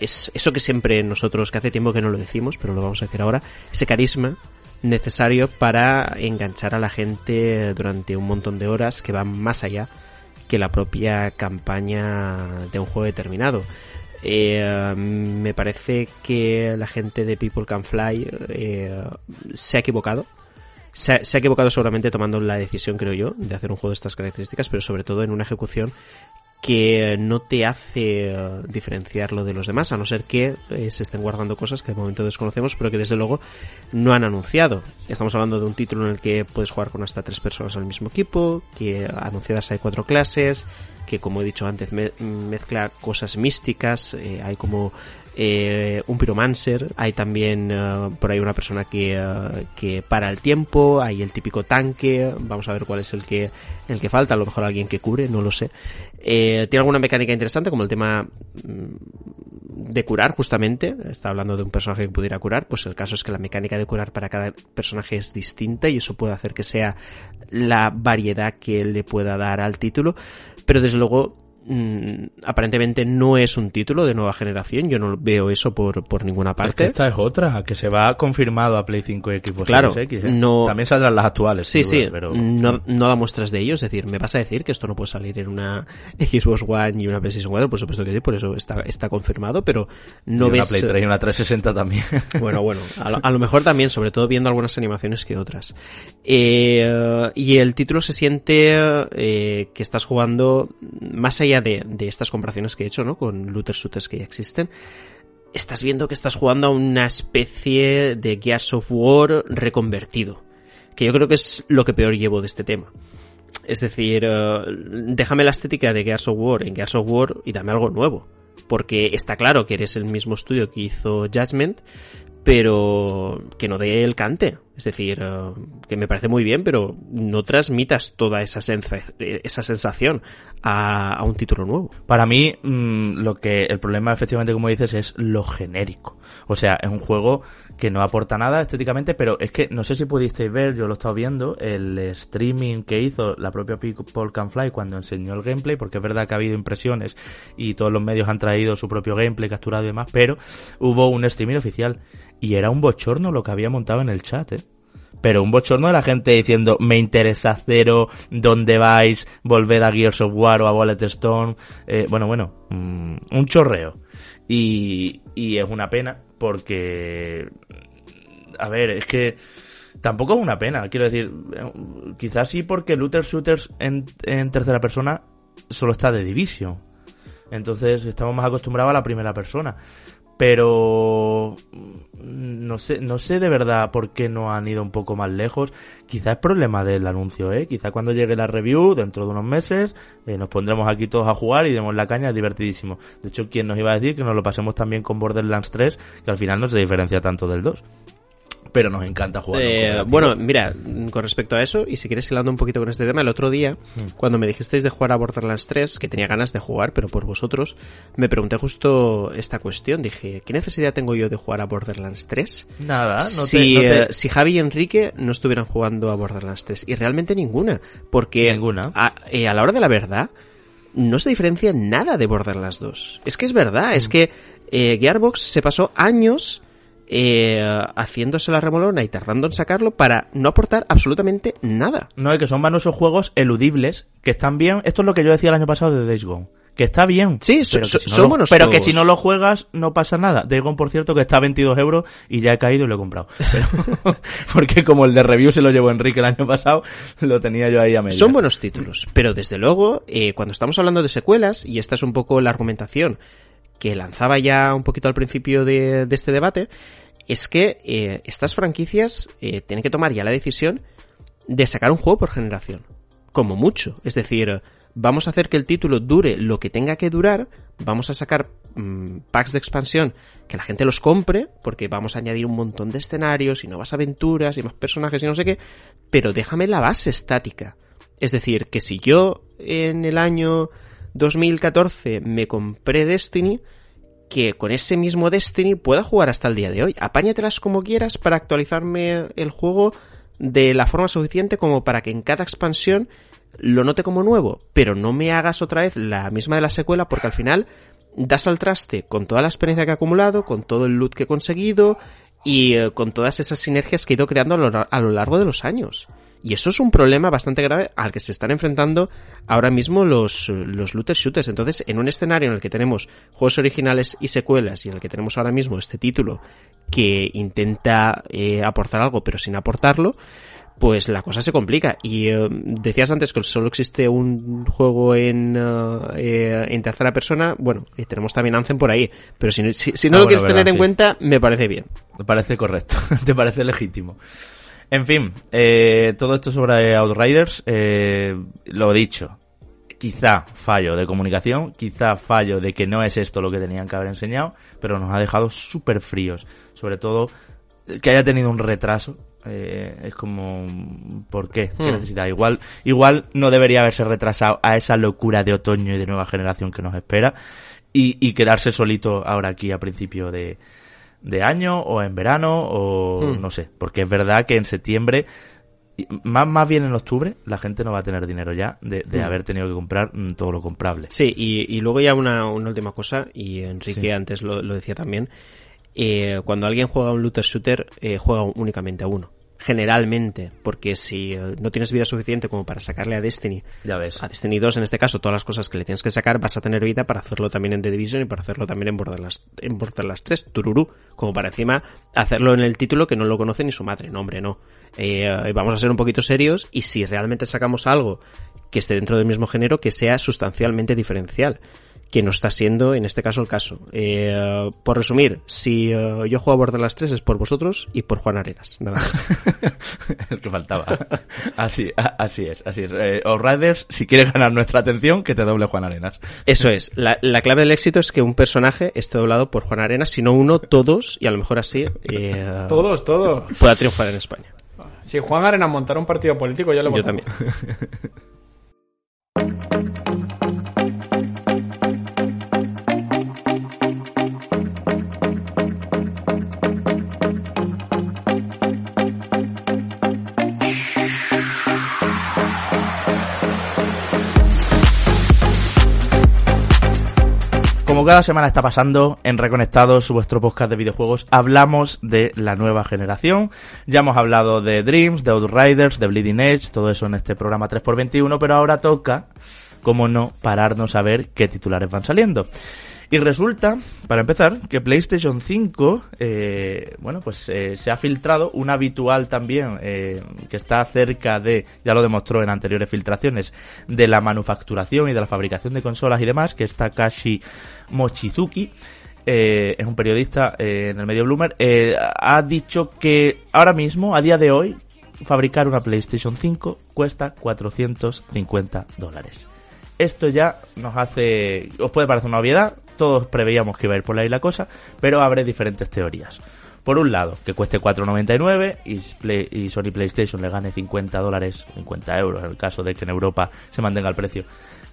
es eso que siempre nosotros, que hace tiempo que no lo decimos, pero lo vamos a decir ahora, ese carisma necesario para enganchar a la gente durante un montón de horas que van más allá que la propia campaña de un juego determinado. Eh, me parece que la gente de People Can Fly eh, se ha equivocado. Se ha, se ha equivocado seguramente tomando la decisión, creo yo, de hacer un juego de estas características, pero sobre todo en una ejecución que no te hace eh, diferenciarlo de los demás, a no ser que eh, se estén guardando cosas que de momento desconocemos, pero que desde luego no han anunciado. Estamos hablando de un título en el que puedes jugar con hasta tres personas al mismo equipo, que anunciadas hay cuatro clases, que como he dicho antes me- mezcla cosas místicas, eh, hay como eh, un pyromancer, hay también eh, por ahí una persona que, eh, que para el tiempo, hay el típico tanque, vamos a ver cuál es el que, el que falta, a lo mejor alguien que cubre, no lo sé. Eh, tiene alguna mecánica interesante como el tema mm, de curar justamente, está hablando de un personaje que pudiera curar, pues el caso es que la mecánica de curar para cada personaje es distinta y eso puede hacer que sea la variedad que le pueda dar al título, pero desde luego mm, aparentemente no es un título de nueva generación, yo no veo eso por, por ninguna Es que parte. esta es otra, que se va confirmado a Play 5 y Xbox Claro, Series X. ¿eh? no- También saldrán las actuales. Sí, sí, pero no, no da muestras de ello, es decir, me vas a decir que esto no puede salir en una *laughs* Xbox One y una PlayStation 4, por supuesto que sí, por eso está, está confirmado, pero no y una ves... Play 3 y una 360 también. *laughs* Bueno, *laughs* bueno, a lo, a lo mejor también, sobre todo viendo algunas animaciones que otras. Eh, y el título se siente eh, que estás jugando, más allá de, estas comparaciones que he hecho, ¿no? Con looter shooters que ya existen, estás viendo que estás jugando a una especie de Gears of War reconvertido. Que yo creo que es lo que peor llevo de este tema. Es decir, eh, déjame la estética de Gears of War en Gears of War y dame algo nuevo. Porque está claro que eres el mismo estudio que hizo Judgment, pero que no dé el cante. Es decir, eh, que me parece muy bien, pero no transmitas toda esa, esa sensación a, a un título nuevo. Para mí, mm, lo que el problema, efectivamente, como dices, es lo genérico. O sea, es un juego que no aporta nada estéticamente, pero es que no sé si pudisteis ver, yo lo he estado viendo, el streaming que hizo la propia People Can Fly cuando enseñó el gameplay, porque es verdad que ha habido impresiones y todos los medios han traído su propio gameplay capturado y demás, pero hubo un streaming oficial y era un bochorno lo que había montado en el chat, ¿eh? Pero un bochorno de la gente diciendo, me interesa cero, ¿dónde vais? Volver a Gears of War o a Wallet Stone. Eh, bueno, bueno, mm, un chorreo. Y, y es una pena porque, a ver, es que tampoco es una pena, quiero decir, quizás sí porque Looter Shooters en, tercera persona solo está de Division. Entonces estamos más acostumbrados a la primera persona. pero no sé, no sé de verdad por qué no han ido un poco más lejos. Quizá es problema del anuncio, ¿eh? Quizá cuando llegue la review, dentro de unos meses, eh, nos pondremos aquí todos a jugar y demos la caña, es divertidísimo. De hecho, ¿quién nos iba a decir que nos lo pasemos también con Borderlands 3, que al final no se diferencia tanto del 2? Pero nos encanta jugar. Eh, bueno, mira, con respecto a eso, y si quieres hilando un poquito con este tema, el otro día, Hmm. cuando me dijisteis de jugar a Borderlands 3, que tenía ganas de jugar, pero por vosotros, me pregunté justo esta cuestión. Dije, ¿qué necesidad tengo yo de jugar a Borderlands 3? Nada, no te- si, no te- eh, si Javi y Enrique no estuvieran jugando a Borderlands 3. Y realmente ninguna. Porque Ninguna. A, eh, a la hora de la verdad, no se diferencia nada de Borderlands 2. Es que es verdad, es que eh, Gearbox se pasó años eh, haciéndose la remolona y tardando en sacarlo para no aportar absolutamente nada. No, es que son esos juegos eludibles, que están bien. Esto es lo que yo decía el año pasado de Days Gone. Que está bien. Sí, so- pero que so- si no son lo- Pero que si no lo juegas, no pasa nada. Days Gone, por cierto, que está a 22 euros y ya he caído y lo he comprado. *laughs* Pero- *laughs* porque como el de review se lo llevó Enrique el año pasado, lo tenía yo ahí a medio. Son buenos títulos, pero desde luego, eh, cuando estamos hablando de secuelas, y esta es un poco la argumentación que lanzaba ya un poquito al principio de, este debate, es que eh, estas franquicias eh, tienen que tomar ya la decisión de sacar un juego por generación. Como mucho. Es decir, vamos a hacer que el título dure lo que tenga que durar, vamos a sacar mm, packs de expansión que la gente los compre, porque vamos a añadir un montón de escenarios y nuevas aventuras y más personajes y no sé qué, pero déjame la base estática. Es decir, que si yo en el año 2014 me compré Destiny, que con ese mismo Destiny pueda jugar hasta el día de hoy. Apáñatelas como quieras para actualizarme el juego de la forma suficiente como para que en cada expansión lo note como nuevo, pero no me hagas otra vez la misma de la secuela porque al final das al traste con toda la experiencia que he acumulado, con todo el loot que he conseguido y eh, con todas esas sinergias que he ido creando a lo, a lo largo de los años. Y eso es un problema bastante grave al que se están enfrentando ahora mismo los, los looter shooters. Entonces, en un escenario en el que tenemos juegos originales y secuelas y en el que tenemos ahora mismo este título que intenta eh, aportar algo pero sin aportarlo, pues la cosa se complica. Y eh, decías antes que solo existe un juego en, eh, eh, en tercera persona. Bueno, y tenemos también Anthem por ahí. Pero si, si, si no Ah, lo bueno, quieres verdad, tener en sí. cuenta, me parece bien. Te parece correcto, *laughs* te parece legítimo. En fin, eh, todo esto sobre Outriders, eh, lo dicho, quizá fallo de comunicación, quizá fallo de que no es esto lo que tenían que haber enseñado, pero nos ha dejado súper fríos. Sobre todo eh, que haya tenido un retraso. eh, es como, ¿por qué? ¿Qué Hmm. necesidad? Igual, igual no debería haberse retrasado a esa locura de otoño y de nueva generación que nos espera y, y quedarse solito ahora aquí a principio de, de año o en verano o Hmm. no sé, porque es verdad que en septiembre, más, más bien en octubre, la gente no va a tener dinero ya de, de Hmm. haber tenido que comprar mm, todo lo comprable. Sí, y, y luego ya una, una última cosa, y Enrique Sí. antes lo, lo decía también, eh, cuando alguien juega a un looter shooter, eh, juega únicamente a uno. Generalmente, porque si eh, no tienes vida suficiente como para sacarle a Destiny, Ya ves. a Destiny 2 en este caso, todas las cosas que le tienes que sacar, vas a tener vida para hacerlo también en The Division y para hacerlo también en Borderlands, en Borderlands 3, Tururú, como para encima hacerlo en el título que no lo conoce ni su madre, no hombre, no. Eh, vamos a ser un poquito serios y si realmente sacamos algo que esté dentro del mismo género, que sea sustancialmente diferencial que no está siendo en este caso el caso. Eh, por resumir, si eh, yo juego a Borderlands 3 es por vosotros y por Juan Arenas, nada más. *laughs* el que faltaba. así, así es, así es. Eh, Outriders, si quieres ganar nuestra atención, que te doble Juan Arenas. Eso es. La, la clave del éxito es que un personaje esté doblado por Juan Arenas, si no uno, todos, y a lo mejor así eh, Todos, todos. pueda triunfar en España. Si Juan Arena montara un partido político, yo le Yo voto. también. *laughs* Cada semana está pasando en Reconectados, vuestro podcast de videojuegos, hablamos de la nueva generación. Ya hemos hablado de Dreams, de Outriders, de Bleeding Edge, todo eso en este programa 3x21, pero ahora toca, como no, pararnos a ver qué titulares van saliendo. Y resulta, para empezar, que PlayStation 5, eh, bueno, pues eh, se ha filtrado un habitual también, eh, que está cerca de, ya lo demostró en anteriores filtraciones, de la manufacturación y de la fabricación de consolas y demás, que es Takashi Mochizuki, es un periodista en el medio Bloomer, ha dicho que ahora mismo, a día de hoy, fabricar una PlayStation 5 cuesta 450 dólares. Esto ya nos hace... Os puede parecer una obviedad, todos preveíamos que iba a ir por ahí la cosa, pero abre diferentes teorías. Por un lado, que cueste 4,99 y, Sony PlayStation le gane 50 dólares, 50 euros en el caso de que en Europa se mantenga el precio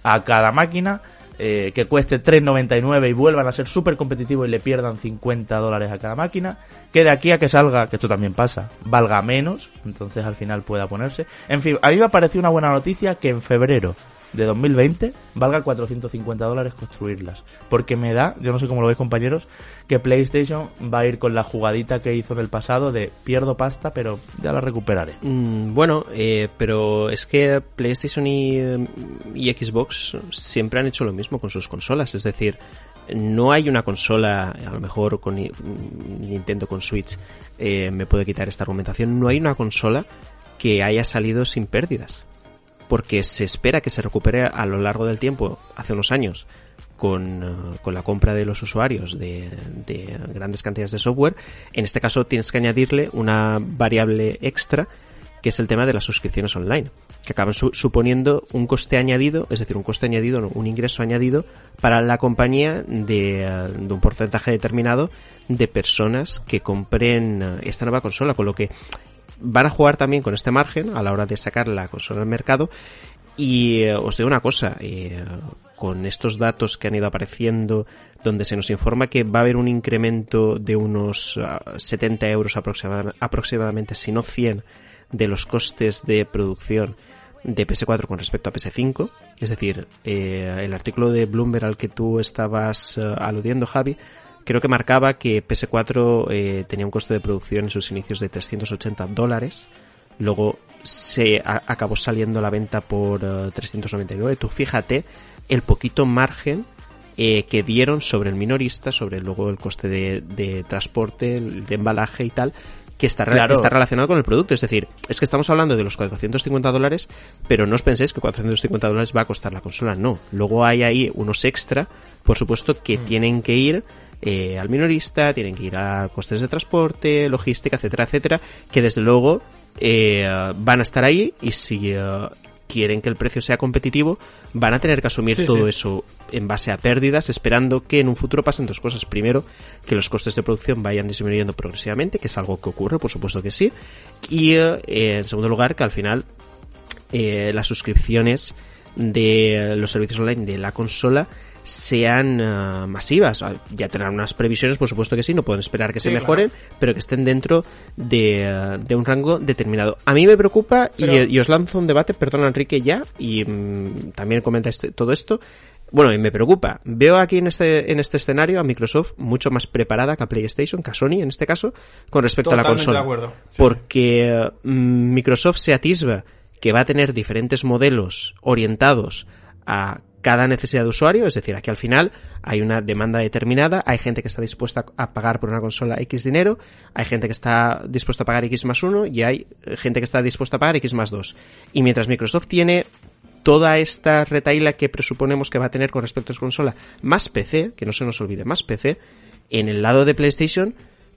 a cada máquina, eh, que cueste 3,99 y vuelvan a ser súper competitivos y le pierdan 50 dólares a cada máquina, que de aquí a que salga, que esto también pasa, valga menos, entonces al final pueda ponerse. En fin, a mí me ha parecido una buena noticia que en febrero de 2020 valga 450 dólares construirlas. Porque me da, yo no sé cómo lo veis compañeros, que PlayStation va a ir con la jugadita que hizo en el pasado de pierdo pasta, pero ya la recuperaré. Mm, bueno, eh, pero es que PlayStation y, Xbox siempre han hecho lo mismo con sus consolas. Es decir, no hay una consola, a lo mejor con Ni- Nintendo con Switch eh, me puede quitar esta argumentación, no hay una consola que haya salido sin pérdidas. Porque se espera que se recupere a lo largo del tiempo, hace unos años, con, eh, con la compra de los usuarios de, de grandes cantidades de software. En este caso tienes que añadirle una variable extra que es el tema de las suscripciones online, que acaban su- suponiendo un coste añadido, es decir, un coste añadido, no, un ingreso añadido para la compañía de, eh, de un porcentaje determinado de personas que compren eh, esta nueva consola, con lo que van a jugar también con este margen a la hora de sacar la consola al mercado. Y eh, os digo una cosa, eh, con estos datos que han ido apareciendo, donde se nos informa que va a haber un incremento de unos ah, 70 euros aproxima- aproximadamente, si no 100, de los costes de producción de PS4 con respecto a PS5. Es decir, eh, el artículo de Bloomberg al que tú estabas eh, aludiendo, Javi, creo que marcaba que PS4 eh, tenía un coste de producción en sus inicios de 380 dólares. Luego se acabó saliendo la venta por eh, 399. Tú fíjate el poquito margen eh, que dieron sobre el minorista, sobre luego el coste de, de transporte, el de embalaje y tal, que está, está relacionado con el producto. Es decir, es que estamos hablando de los 450 dólares, pero no os penséis que 450 dólares va a costar la consola, no. Luego hay ahí unos extra, por supuesto, que tienen que ir eh, al minorista, tienen que ir a costes de transporte, logística, etcétera, etcétera, que desde luego eh, van a estar ahí y si eh, quieren que el precio sea competitivo, van a tener que asumir Sí, todo sí. eso en base a pérdidas, esperando que en un futuro pasen dos cosas. Primero, que los costes de producción vayan disminuyendo progresivamente, que es algo que ocurre, por supuesto que sí. Y eh, en segundo lugar, que al final eh, las suscripciones de los servicios online de la consola sean eh, masivas. Ah, Ya tendrán unas previsiones, por supuesto que sí, no pueden esperar que se mejoren, pero que estén dentro de, eh, de un rango determinado. A mí me preocupa, y- Pero- y, os lanzo un debate, perdón Enrique, ya, y mm, también comenta este- todo esto. Bueno, y me preocupa. Veo aquí en este, en este escenario a Microsoft mucho más preparada que a PlayStation, que a Sony en este caso, con respecto a la consola. de acuerdo. Sí, porque mm, Microsoft se atisba que va a tener diferentes modelos orientados a cada necesidad de usuario, es decir, aquí al final hay una demanda determinada, hay gente que está dispuesta a pagar por una consola X dinero, hay gente que está dispuesta a pagar X más uno y hay eh, gente que está dispuesta a pagar X más dos. Y mientras Microsoft tiene toda esta retaila que presuponemos que va a tener con respecto a su consola, más PC, que no se nos olvide, más PC, en el lado de PlayStation,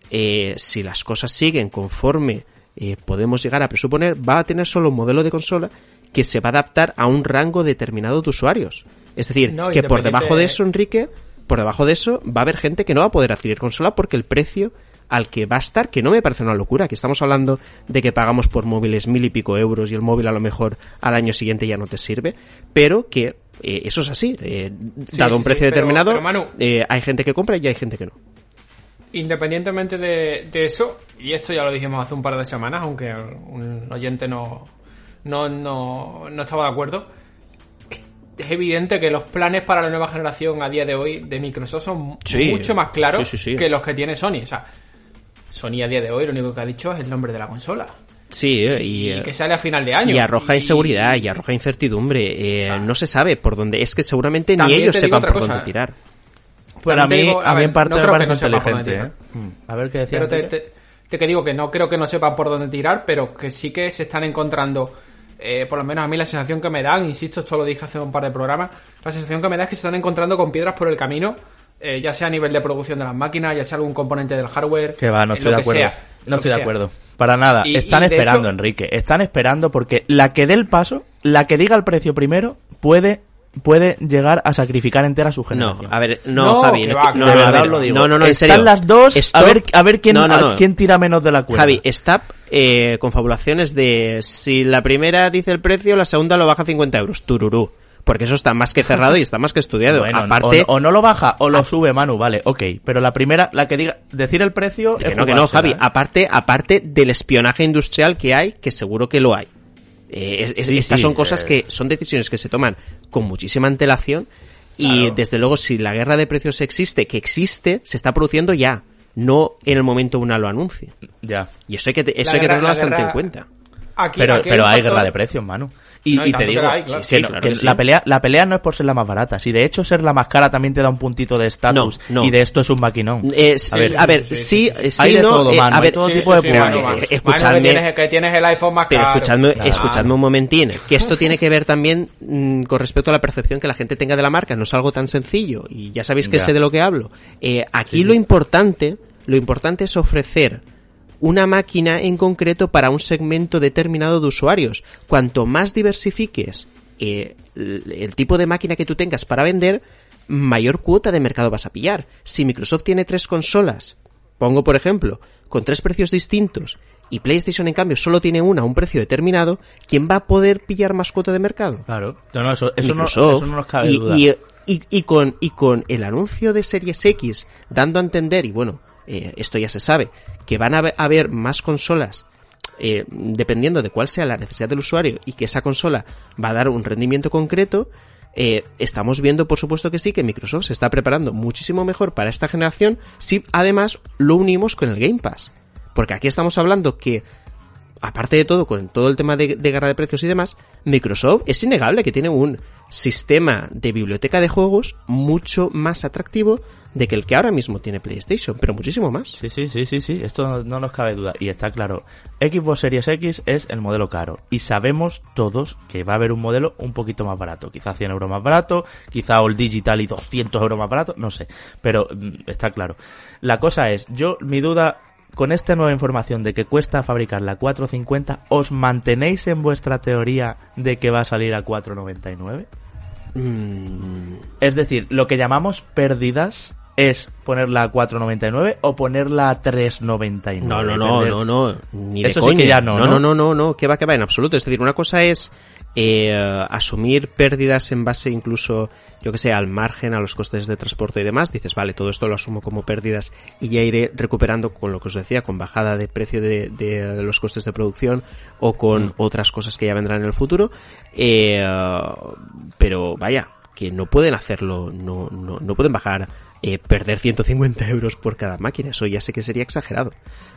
eh, si las cosas siguen conforme eh, podemos llegar a presuponer, va a tener solo un modelo de consola que se va a adaptar a un rango determinado de usuarios. Es decir, No, que por debajo de eso, Enrique, por debajo de eso va a haber gente que no va a poder adquirir consola porque el precio al que va a estar, que no me parece una locura, que estamos hablando de que pagamos por móviles mil y pico euros y el móvil a lo mejor al año siguiente ya no te sirve, pero que eh, eso es así, eh, dado sí, un sí, precio pero- determinado, pero, Manu- eh, hay gente que compra y hay gente que no. Independientemente de, de eso, y esto ya lo dijimos hace un par de semanas, aunque un oyente no, no, no, no estaba de acuerdo, es evidente que los planes para la nueva generación a día de hoy de Microsoft son Sí. mucho más claros Sí, sí, sí. que los que tiene Sony. O sea, Sony a día de hoy lo único que ha dicho es el nombre de la consola. Sí, eh, y, Y, eh, que sale a final de año. y arroja inseguridad y arroja incertidumbre. eh, O sea, no se sabe por dónde. Es que seguramente ni ellos sepan por cosa. dónde tirar. Pero a También mí, digo, a a mí ver, en parte no me parece no inteligente. ¿eh? Mm. A ver qué decía. Pero te, te- te que digo que no creo que no sepan por dónde tirar, pero que sí que se están encontrando, eh, por lo menos a mí la sensación que me dan, insisto, esto lo dije hace un par de programas, la sensación que me da es que se están encontrando con piedras por el camino eh, ya sea a nivel de producción de las máquinas, ya sea algún componente del hardware. Que va, no estoy de acuerdo. sea, no estoy de acuerdo. Para nada. Y- Están y esperando, hecho- Enrique. Están esperando porque la que dé el paso, la que diga el precio primero, puede, puede llegar a sacrificar entera su No, generación. a ver, no, No, Javi, no, va, no, de no, verdad ver, lo digo. no, no, no, en Están serio. las dos. Stop. A ver, a ver quién, No, no, a no. quién tira menos de la cuerda. Javi, stop eh, confabulaciones de si la primera dice el precio, la segunda lo baja a 50 euros. Tururú. Porque eso está más que cerrado y está más que estudiado. *laughs* Bueno, Aparte, o, o no lo baja o lo Ah. sube, Manu, vale, ok. Pero la primera, la que diga, decir el precio. que es no, que no, Javi. ¿eh? Aparte, aparte del espionaje industrial que hay, que seguro que lo hay. Eh, es- es- Sí, estas sí, son cosas eh. que son decisiones que se toman con muchísima antelación y Claro. desde luego si la guerra de precios existe, que existe, se está produciendo ya, no en el momento una lo anuncie. Ya. Y eso hay que, eso La hay que tenerlo bastante guerra- en cuenta. Aquí- Pero, aquí pero hay guerra de precios, Manu. Y, No, y y te que digo la hay, claro. que Sí, no- claro que que sí. la pelea la pelea no es por ser la más barata. Si de hecho ser la más cara también te da un puntito de estatus No, no. y de esto es un maquinón. Eh, A ver, a ver, sí, sí, sí, sí, Hay de no, todo, eh, mano, a hay ver, todo Sí, tipo sí, de. Manu, eh, Manu. eh, escuchadme- Manu, que tienes, que tienes el iPhone más Pero caro. escuchadme, Claro. escuchadme un momentín, que esto tiene que ver también mm, con respecto a la percepción que la gente tenga de la marca, no es algo tan sencillo, y ya sabéis que Ya. sé de lo que hablo. Eh, aquí lo importante, lo importante es ofrecer una máquina en concreto para un segmento determinado de usuarios. Cuanto más diversifiques eh, el, el tipo de máquina que tú tengas para vender, mayor cuota de mercado vas a pillar. Si Microsoft tiene tres consolas, pongo por ejemplo, con tres precios distintos, y PlayStation en cambio solo tiene una a un precio determinado, ¿quién va a poder pillar más cuota de mercado? Claro. No, no, eso, eso, no, eso no nos cabe y, duda. y- y- y con, y con el anuncio de Series X dando a entender, y bueno, eh, esto ya se sabe, que van a haber- más consolas eh, dependiendo de cuál sea la necesidad del usuario y que esa consola va a dar un rendimiento concreto, eh, estamos viendo, por supuesto que sí, que Microsoft se está preparando muchísimo mejor para esta generación si además lo unimos con el Game Pass. Porque aquí estamos hablando que aparte de todo, con todo el tema de, de guerra de precios y demás, Microsoft es innegable que tiene un sistema de biblioteca de juegos mucho más atractivo de que el que ahora mismo tiene PlayStation, pero muchísimo más. Sí, sí, sí, sí, sí, esto no, no nos cabe duda. Y está claro, Xbox Series X es el modelo caro. Y sabemos todos que va a haber un modelo un poquito más barato. Quizá 100 euros más barato, quizá All Digital y 200 euros más barato, no sé. Pero mm, está claro. La cosa es, yo, mi duda, con esta nueva información de que cuesta fabricar la 450, ¿os mantenéis en vuestra teoría de que va a salir a 499? Mm, Es decir, lo que llamamos pérdidas es ponerla a 4.99 o ponerla a 3.99. no, no, no, no, no, ni de Eso sí coña. que ya no, no, ¿no? no, no, no, no, que va, que va, en absoluto. Es decir, una cosa es eh, asumir pérdidas en base incluso, yo que sé, al margen, a los costes de transporte y demás. Dices, vale, todo esto lo asumo como pérdidas y ya iré recuperando con lo que os decía, con bajada de precio de, de los costes de producción o con Mm. otras cosas que ya vendrán en el futuro. Eh, pero vaya, que no pueden hacerlo, no, no, no pueden bajar, eh, perder 150 euros por cada máquina. Eso ya sé que sería exagerado.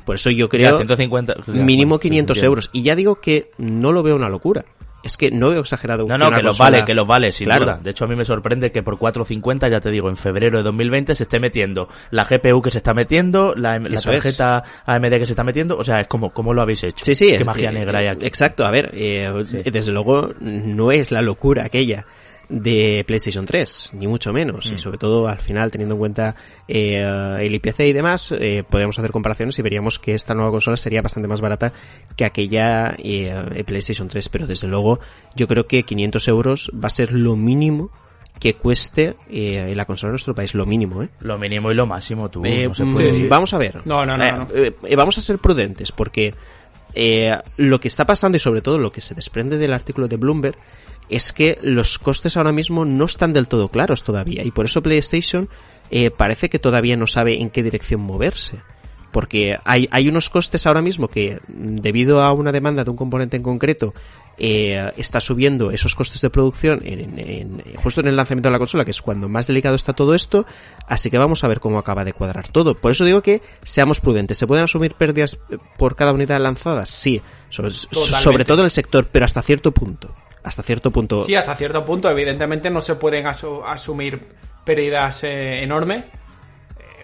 Por eso yo Ya, creo 150, ya, mínimo bueno, 500 entiendo. euros. Y ya digo que no lo veo una locura. Es que no veo exagerado. No, no, una que los vale, que los vale, sin Claro. duda. De hecho, a mí me sorprende que por 4.50, ya te digo, en febrero de 2020 se esté metiendo la GPU que se está metiendo, la, la Eso es. tarjeta AMD que se está metiendo. O sea, es como, ¿cómo lo habéis hecho? Sí, sí, Qué es- magia eh, negra hay aquí. Exacto, a ver, eh, desde luego no es la locura aquella de PlayStation 3, ni mucho menos. Mm. Y sobre todo al final, teniendo en cuenta eh, el IPC y demás, eh, podríamos hacer comparaciones y veríamos que esta nueva consola sería bastante más barata que aquella eh, PlayStation 3. Pero desde luego, yo creo que 500 euros va a ser lo mínimo que cueste eh, la consola en nuestro país, lo mínimo, ¿eh? Lo mínimo y lo máximo, tú. Eh, no se mm, puede sí, sí. Vamos a ver. No, no, no, Eh, no. eh, eh, vamos a ser prudentes porque eh, lo que está pasando y sobre todo lo que se desprende del artículo de Bloomberg es que los costes ahora mismo no están del todo claros todavía y por eso PlayStation eh, parece que todavía no sabe en qué dirección moverse. Porque hay, hay unos costes ahora mismo que, debido a una demanda de un componente en concreto, eh, está subiendo esos costes de producción en, en- en- justo en el lanzamiento de la consola, que es cuando más delicado está todo esto. Así que vamos a ver cómo acaba de cuadrar todo. Por eso digo que seamos prudentes. ¿Se pueden asumir pérdidas eh, por cada unidad lanzada? Sí. Sobre todo en el sector, pero hasta cierto punto. Hasta cierto punto. Sí, hasta cierto punto, evidentemente no se pueden asu- asumir pérdidas eh, enormes.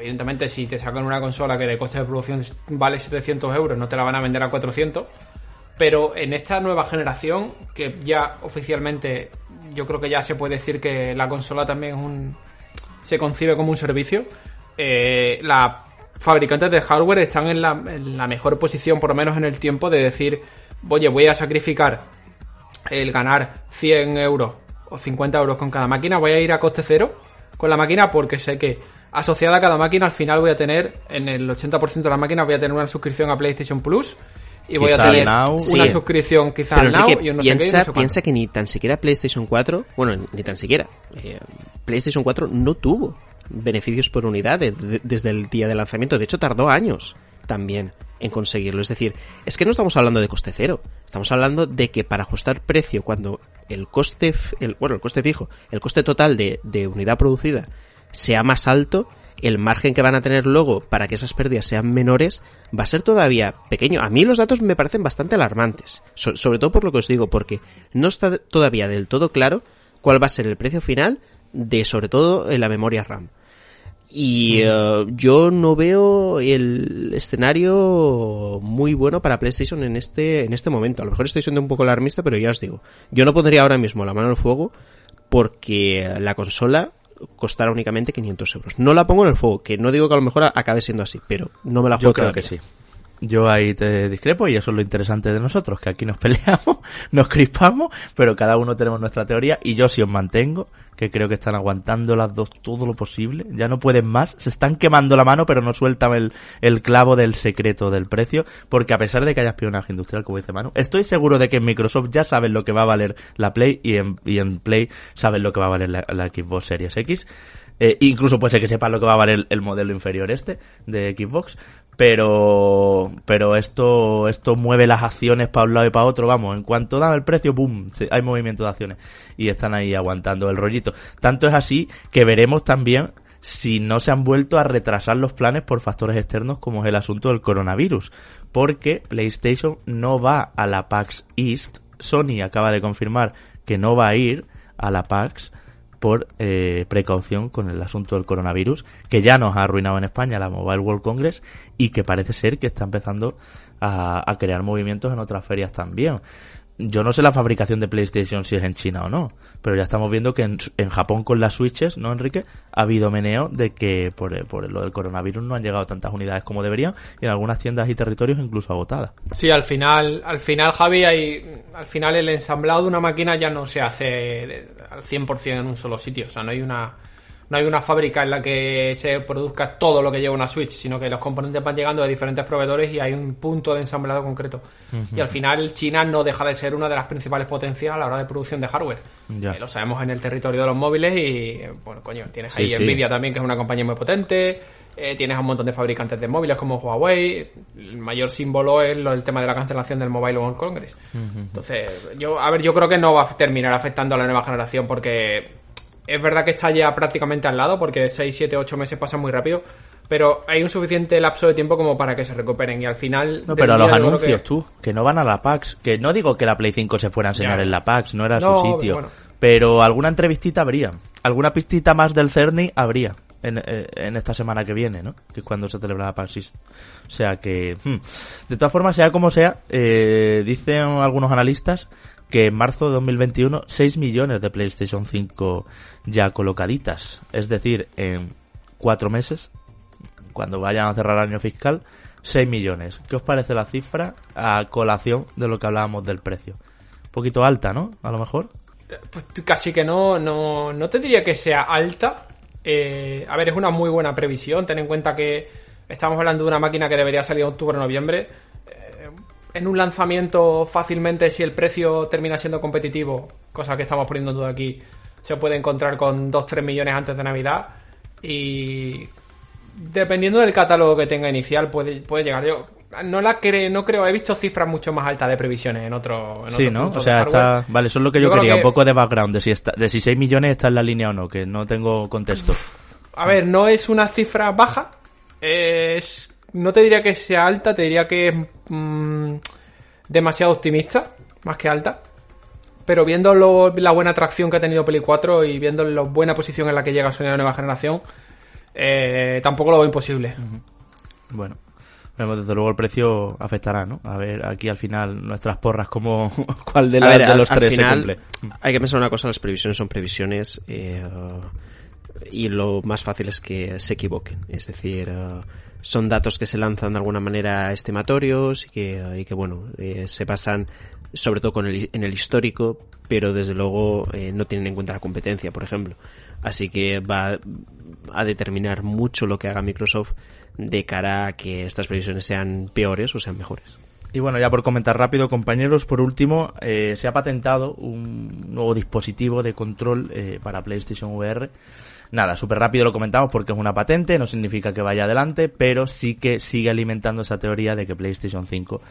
Evidentemente, si te sacan una consola que de coste de producción vale 700 euros, no te la van a vender a 400. Pero en esta nueva generación, que ya oficialmente yo creo que ya se puede decir que la consola también es un, se concibe como un servicio, eh, las fabricantes de hardware están en la, en la mejor posición, por lo menos en el tiempo, de decir, oye, voy a sacrificar el ganar 100 euros o 50 euros con cada máquina, voy a ir a coste cero con la máquina porque sé que asociada a cada máquina al final voy a tener, en el 80% de las máquinas voy a tener una suscripción a PlayStation Plus y voy Quizá a tener Now. una Sí. suscripción quizás Pero al Now y un no sé qué, y no piensa, sé cuánto. piensa que ni tan siquiera PlayStation 4, bueno, ni tan siquiera, eh, PlayStation 4 no tuvo beneficios por unidad de- de- desde el día de lanzamiento. De hecho, tardó años también en conseguirlo. Es decir, es que no estamos hablando de coste cero. Estamos hablando de que para ajustar precio, cuando el coste, el, bueno, el coste fijo, el coste total de, de unidad producida sea más alto, el margen que van a tener luego para que esas pérdidas sean menores va a ser todavía pequeño. A mí los datos me parecen bastante alarmantes, So- sobre todo por lo que os digo, porque no está todavía del todo claro cuál va a ser el precio final de sobre todo eh, la memoria RAM. Y eh, yo no veo el escenario muy bueno para PlayStation en este, en este momento. A lo mejor estoy siendo un poco alarmista, pero ya os digo, yo no pondría ahora mismo la mano en el fuego porque la consola costará únicamente 500 euros. No la pongo en el fuego, que no digo que a lo mejor acabe siendo así, pero no me la juego Yo creo que sí. Yo ahí te discrepo y eso es lo interesante de nosotros, que aquí nos *laughs* peleamos, nos crispamos, pero cada uno tenemos nuestra teoría y yo sí os mantengo, que creo que están aguantando las dos todo lo posible, ya no pueden más, se están quemando la mano pero no sueltan el, el clavo del secreto del precio, porque a pesar de que haya espionaje industrial, como dice Manu, estoy seguro de que en Microsoft ya saben lo que va a valer la Play y en, y en Play saben lo que va a valer la Xbox Series X. Eh, incluso puede ser que sepan lo que va a valer el, el modelo inferior este de Xbox, pero pero esto esto mueve las acciones para un lado y para otro, vamos, en cuanto dan el precio, boom, hay movimiento de acciones y están ahí aguantando el rollito. Tanto es así que veremos también si no se han vuelto a retrasar los planes por factores externos como es el asunto del coronavirus, porque PlayStation no va a la PAX East, Sony acaba de confirmar que no va a ir a la PAX por eh, precaución con el asunto del coronavirus, que ya nos ha arruinado en España la Mobile World Congress y que parece ser que está empezando a, a crear movimientos en otras ferias también. Yo no sé la fabricación de PlayStation si es en China o no, pero ya estamos viendo que en, en Japón con las Switches, ¿no, Enrique? Ha habido meneo de que por, eh, por lo del coronavirus no han llegado tantas unidades como deberían y en algunas tiendas y territorios incluso agotadas. Sí, al final, al final, Javi, hay, al final el ensamblado de una máquina ya no se hace al 100% en un solo sitio. O sea, no hay una, no hay una fábrica en la que se produzca todo lo que lleva una Switch, sino que los componentes van llegando de diferentes proveedores y hay un punto de ensamblado concreto. Y al final China no deja de ser una de las principales potencias a la hora de producción de hardware. Ya. Eh, lo sabemos en el territorio de los móviles y, bueno, coño, tienes ahí sí. Nvidia también, que es una compañía muy potente. eh, tienes a un montón de fabricantes de móviles como Huawei. El mayor símbolo es lo, el tema de la cancelación del Mobile World Congress. Entonces, yo, a ver, yo creo que no va a terminar afectando a la nueva generación porque es verdad que está ya prácticamente al lado porque 6, 7, 8 meses pasan muy rápido. Pero hay un suficiente lapso de tiempo como para que se recuperen y al final... No, pero a los anuncios, que- tú, que no van a la PAX, que no digo que la Play 5 se fuera a enseñar Ya. en la PAX, no era No, su sitio, pero pero, bueno. alguna entrevistita habría, alguna pistita más del Cerny habría en, eh, en esta semana que viene, ¿no? Que es cuando se celebra la PAX East. O sea que, hmm. de todas formas, sea como sea, eh, dicen algunos analistas que en marzo de 2021 6 millones de PlayStation 5 ya colocaditas, es decir, en cuatro meses cuando vayan a cerrar el año fiscal, 6 millones. ¿Qué os parece la cifra a colación de lo que hablábamos del precio? Un poquito alta, ¿no? A lo mejor. Pues tú casi que no, no, no te diría que sea alta. Eh, a ver, es una muy buena previsión. Ten en cuenta que estamos hablando de una máquina que debería salir en octubre o noviembre. En un lanzamiento, fácilmente, si el precio termina siendo competitivo, cosa que estamos poniendo en duda aquí, se puede encontrar con 2-3 millones antes de Navidad. Y dependiendo del catálogo que tenga inicial, puede, puede llegar. Yo no la cre- no creo, he visto cifras mucho más altas de previsiones en otro. En Sí, ¿no? O sea, está... Vale, eso es lo que yo, quería, que- un poco de background, de si, está, de si 6 millones está en la línea o no, que no tengo contexto. A ver, no es una cifra baja. Es, no te diría que sea alta, te diría que es mm, demasiado optimista, más que alta. Pero viendo lo- la buena atracción que ha tenido Play 4 y viendo la buena posición en la que llega Sony a la nueva generación, eh, tampoco lo veo imposible. Bueno, desde luego el precio afectará, ¿no? A ver, aquí al final nuestras porras, como *laughs* cuál de, A la- ver, de al- los al tres final, se cumple. Hay que pensar una cosa, las previsiones son previsiones. eh, y lo más fácil es que se equivoquen. Es decir, eh, son datos que se lanzan de alguna manera estimatorios y que, y que bueno, eh, se basan sobre todo con el, en el histórico, pero desde luego eh, no tienen en cuenta la competencia, por ejemplo. Así que va a determinar mucho lo que haga Microsoft de cara a que estas previsiones sean peores o sean mejores. Y bueno, ya por comentar rápido, compañeros, por último, eh, se ha patentado un nuevo dispositivo de control eh, para PlayStation VR. Nada, súper rápido lo comentamos porque es una patente, no significa que vaya adelante, pero sí que sigue alimentando esa teoría de que PlayStation 5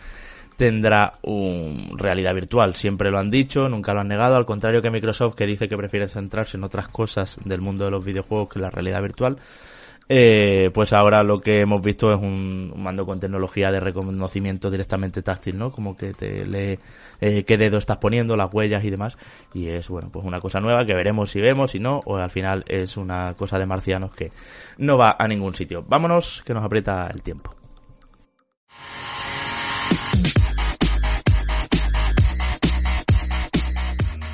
tendrá un realidad virtual. Siempre lo han dicho, nunca lo han negado, al contrario que Microsoft que dice que prefiere centrarse en otras cosas del mundo de los videojuegos que la realidad virtual. Eh, pues ahora lo que hemos visto es un, mando con tecnología de reconocimiento directamente táctil, ¿no? Como que te lee eh, qué dedo estás poniendo, las huellas y demás. Y es, bueno, pues una cosa nueva que veremos si vemos, si no, o al final es una cosa de marcianos que no va a ningún sitio. Vámonos, que nos aprieta el tiempo.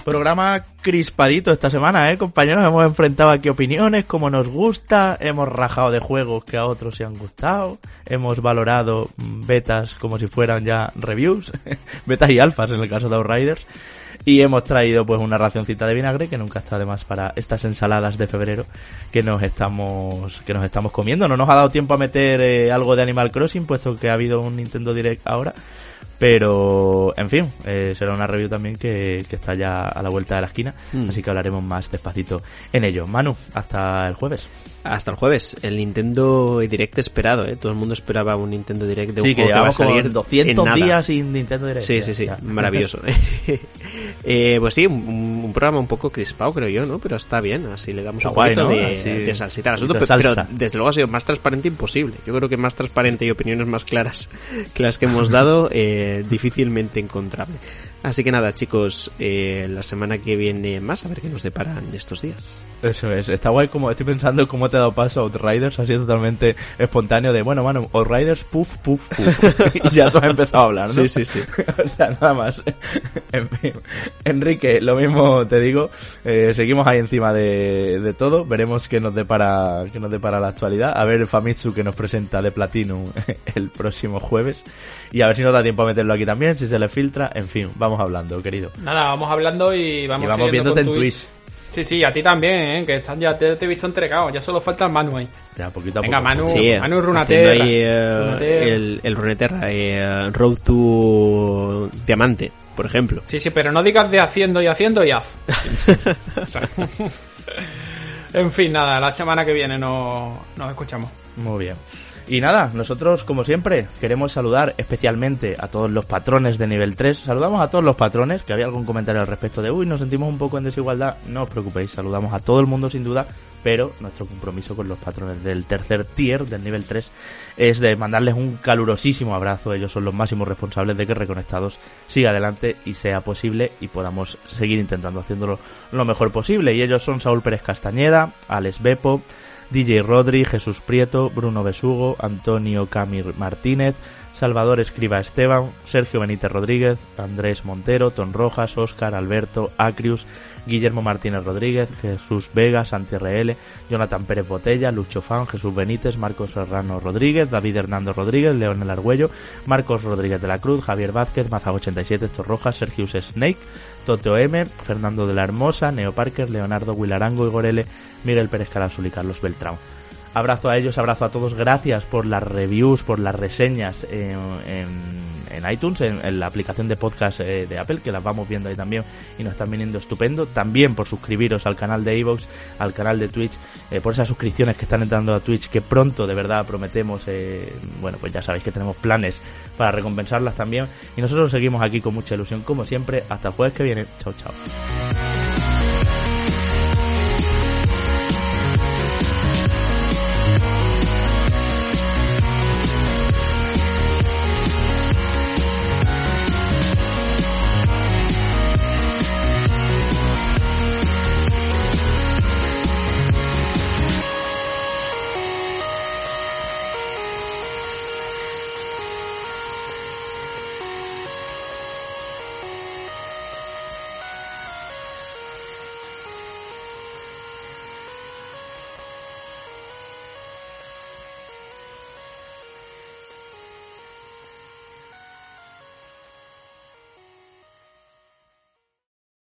Programa crispadito esta semana, ¿eh, compañeros? Hemos enfrentado aquí opiniones, como nos gusta, hemos rajado de juegos que a otros se han gustado, hemos valorado mm, betas como si fueran ya reviews, *laughs* betas y alfas en el caso de Outriders, y hemos traído pues una racioncita de vinagre que nunca está de más para estas ensaladas de febrero que nos estamos que nos estamos comiendo. No nos ha dado tiempo a meter eh, algo de Animal Crossing, puesto que ha habido un Nintendo Direct ahora. Pero, en fin, eh, será una review también que, que está ya a la vuelta de la esquina, Mm. así que hablaremos más despacito en ello. Manu, hasta el jueves. Hasta el jueves, el Nintendo Direct esperado, ¿eh? Todo el mundo esperaba un Nintendo Direct de un sí, que juego que va a salir 200 en nada. días sin Nintendo Direct. Sí, sí, sí, ya. *laughs* maravilloso. *laughs* eh, pues sí, un, un programa un poco crispado, creo yo, ¿no? Pero está bien, así le damos Está un guay, poquito ¿no? de, Así, de salsita al un asunto. Pero, pero desde luego ha sido más transparente imposible. Yo creo que más transparente y opiniones más claras *laughs* que las que hemos dado, eh, difícilmente encontrable. Así que nada, chicos, eh, la semana que viene más, a ver qué nos deparan estos días. Eso es, está guay como estoy pensando cómo te ha dado paso a Outriders, sido totalmente espontáneo de, bueno, mano, Outriders, puff, puff, puff. *laughs* y ya tú has empezado a hablar, ¿no? Sí, sí, sí. *laughs* o sea, nada más. en fin. Enrique, lo mismo te digo, eh, seguimos ahí encima de, de todo, veremos qué nos depara, qué nos depara la actualidad, a ver Famitsu que nos presenta de Platinum *laughs* el próximo jueves, y a ver si nos da tiempo a meterlo aquí también, si se le filtra, en fin, vamos hablando, querido. Nada, vamos hablando y vamos, Y vamos viéndote con en Twitch. Sí, sí, a ti también, ¿eh? que están ya te, te he visto entregado. Ya solo falta el Manu ahí. Ya, poquito a Venga, poco. Manu. Sí, Manu haciendo Runaterra. ahí, eh, Runaterra. el, el Runeterra, eh, Road to Diamante, por ejemplo. Sí, sí, pero no digas de haciendo y haciendo y haz. *laughs* *laughs* En fin, nada, la semana que viene nos, nos escuchamos. Muy bien. Y nada, nosotros, como siempre, queremos saludar especialmente a todos los patrones de nivel 3. Saludamos a todos los patrones, que había algún comentario al respecto de, uy, nos sentimos un poco en desigualdad. No os preocupéis, saludamos a todo el mundo sin duda, pero nuestro compromiso con los patrones del tercer tier, del nivel 3, es de mandarles un calurosísimo abrazo. Ellos son los máximos responsables de que Reconectados siga adelante y sea posible y podamos seguir intentando haciéndolo lo mejor posible. Y ellos son Saúl Pérez Castañeda, Alex Bepo, DJ Rodri, Jesús Prieto, Bruno Besugo, Antonio Camir Martínez, Salvador Escriba Esteban, Sergio Benítez Rodríguez, Andrés Montero, Ton Rojas, Óscar, Alberto, Acrius, Guillermo Martínez Rodríguez, Jesús Vega, Santi RL, Jonathan Pérez Botella, Lucho Fan, Jesús Benítez, Marcos Serrano Rodríguez, David Hernando Rodríguez, Leonel Argüello, Marcos Rodríguez de la Cruz, Javier Vázquez, Mazago87, Torrojas, Sergius Snake, Toteo M, Fernando de la Hermosa, Neo Parker, Leonardo Guilarango, Igor L, Miguel Pérez Carasul y Carlos Beltrán. Abrazo a ellos, abrazo a todos, gracias por las reviews, por las reseñas en, iTunes, en, en la aplicación de podcast eh, de Apple, que las vamos viendo ahí también y nos están viniendo estupendo. También por suscribiros al canal de Evox, al canal de Twitch, eh, por esas suscripciones que están entrando a Twitch, que pronto de verdad prometemos, eh, bueno, pues ya sabéis que tenemos planes para recompensarlas también. Y nosotros seguimos aquí con mucha ilusión, como siempre. Hasta el jueves que viene. Chao, chao.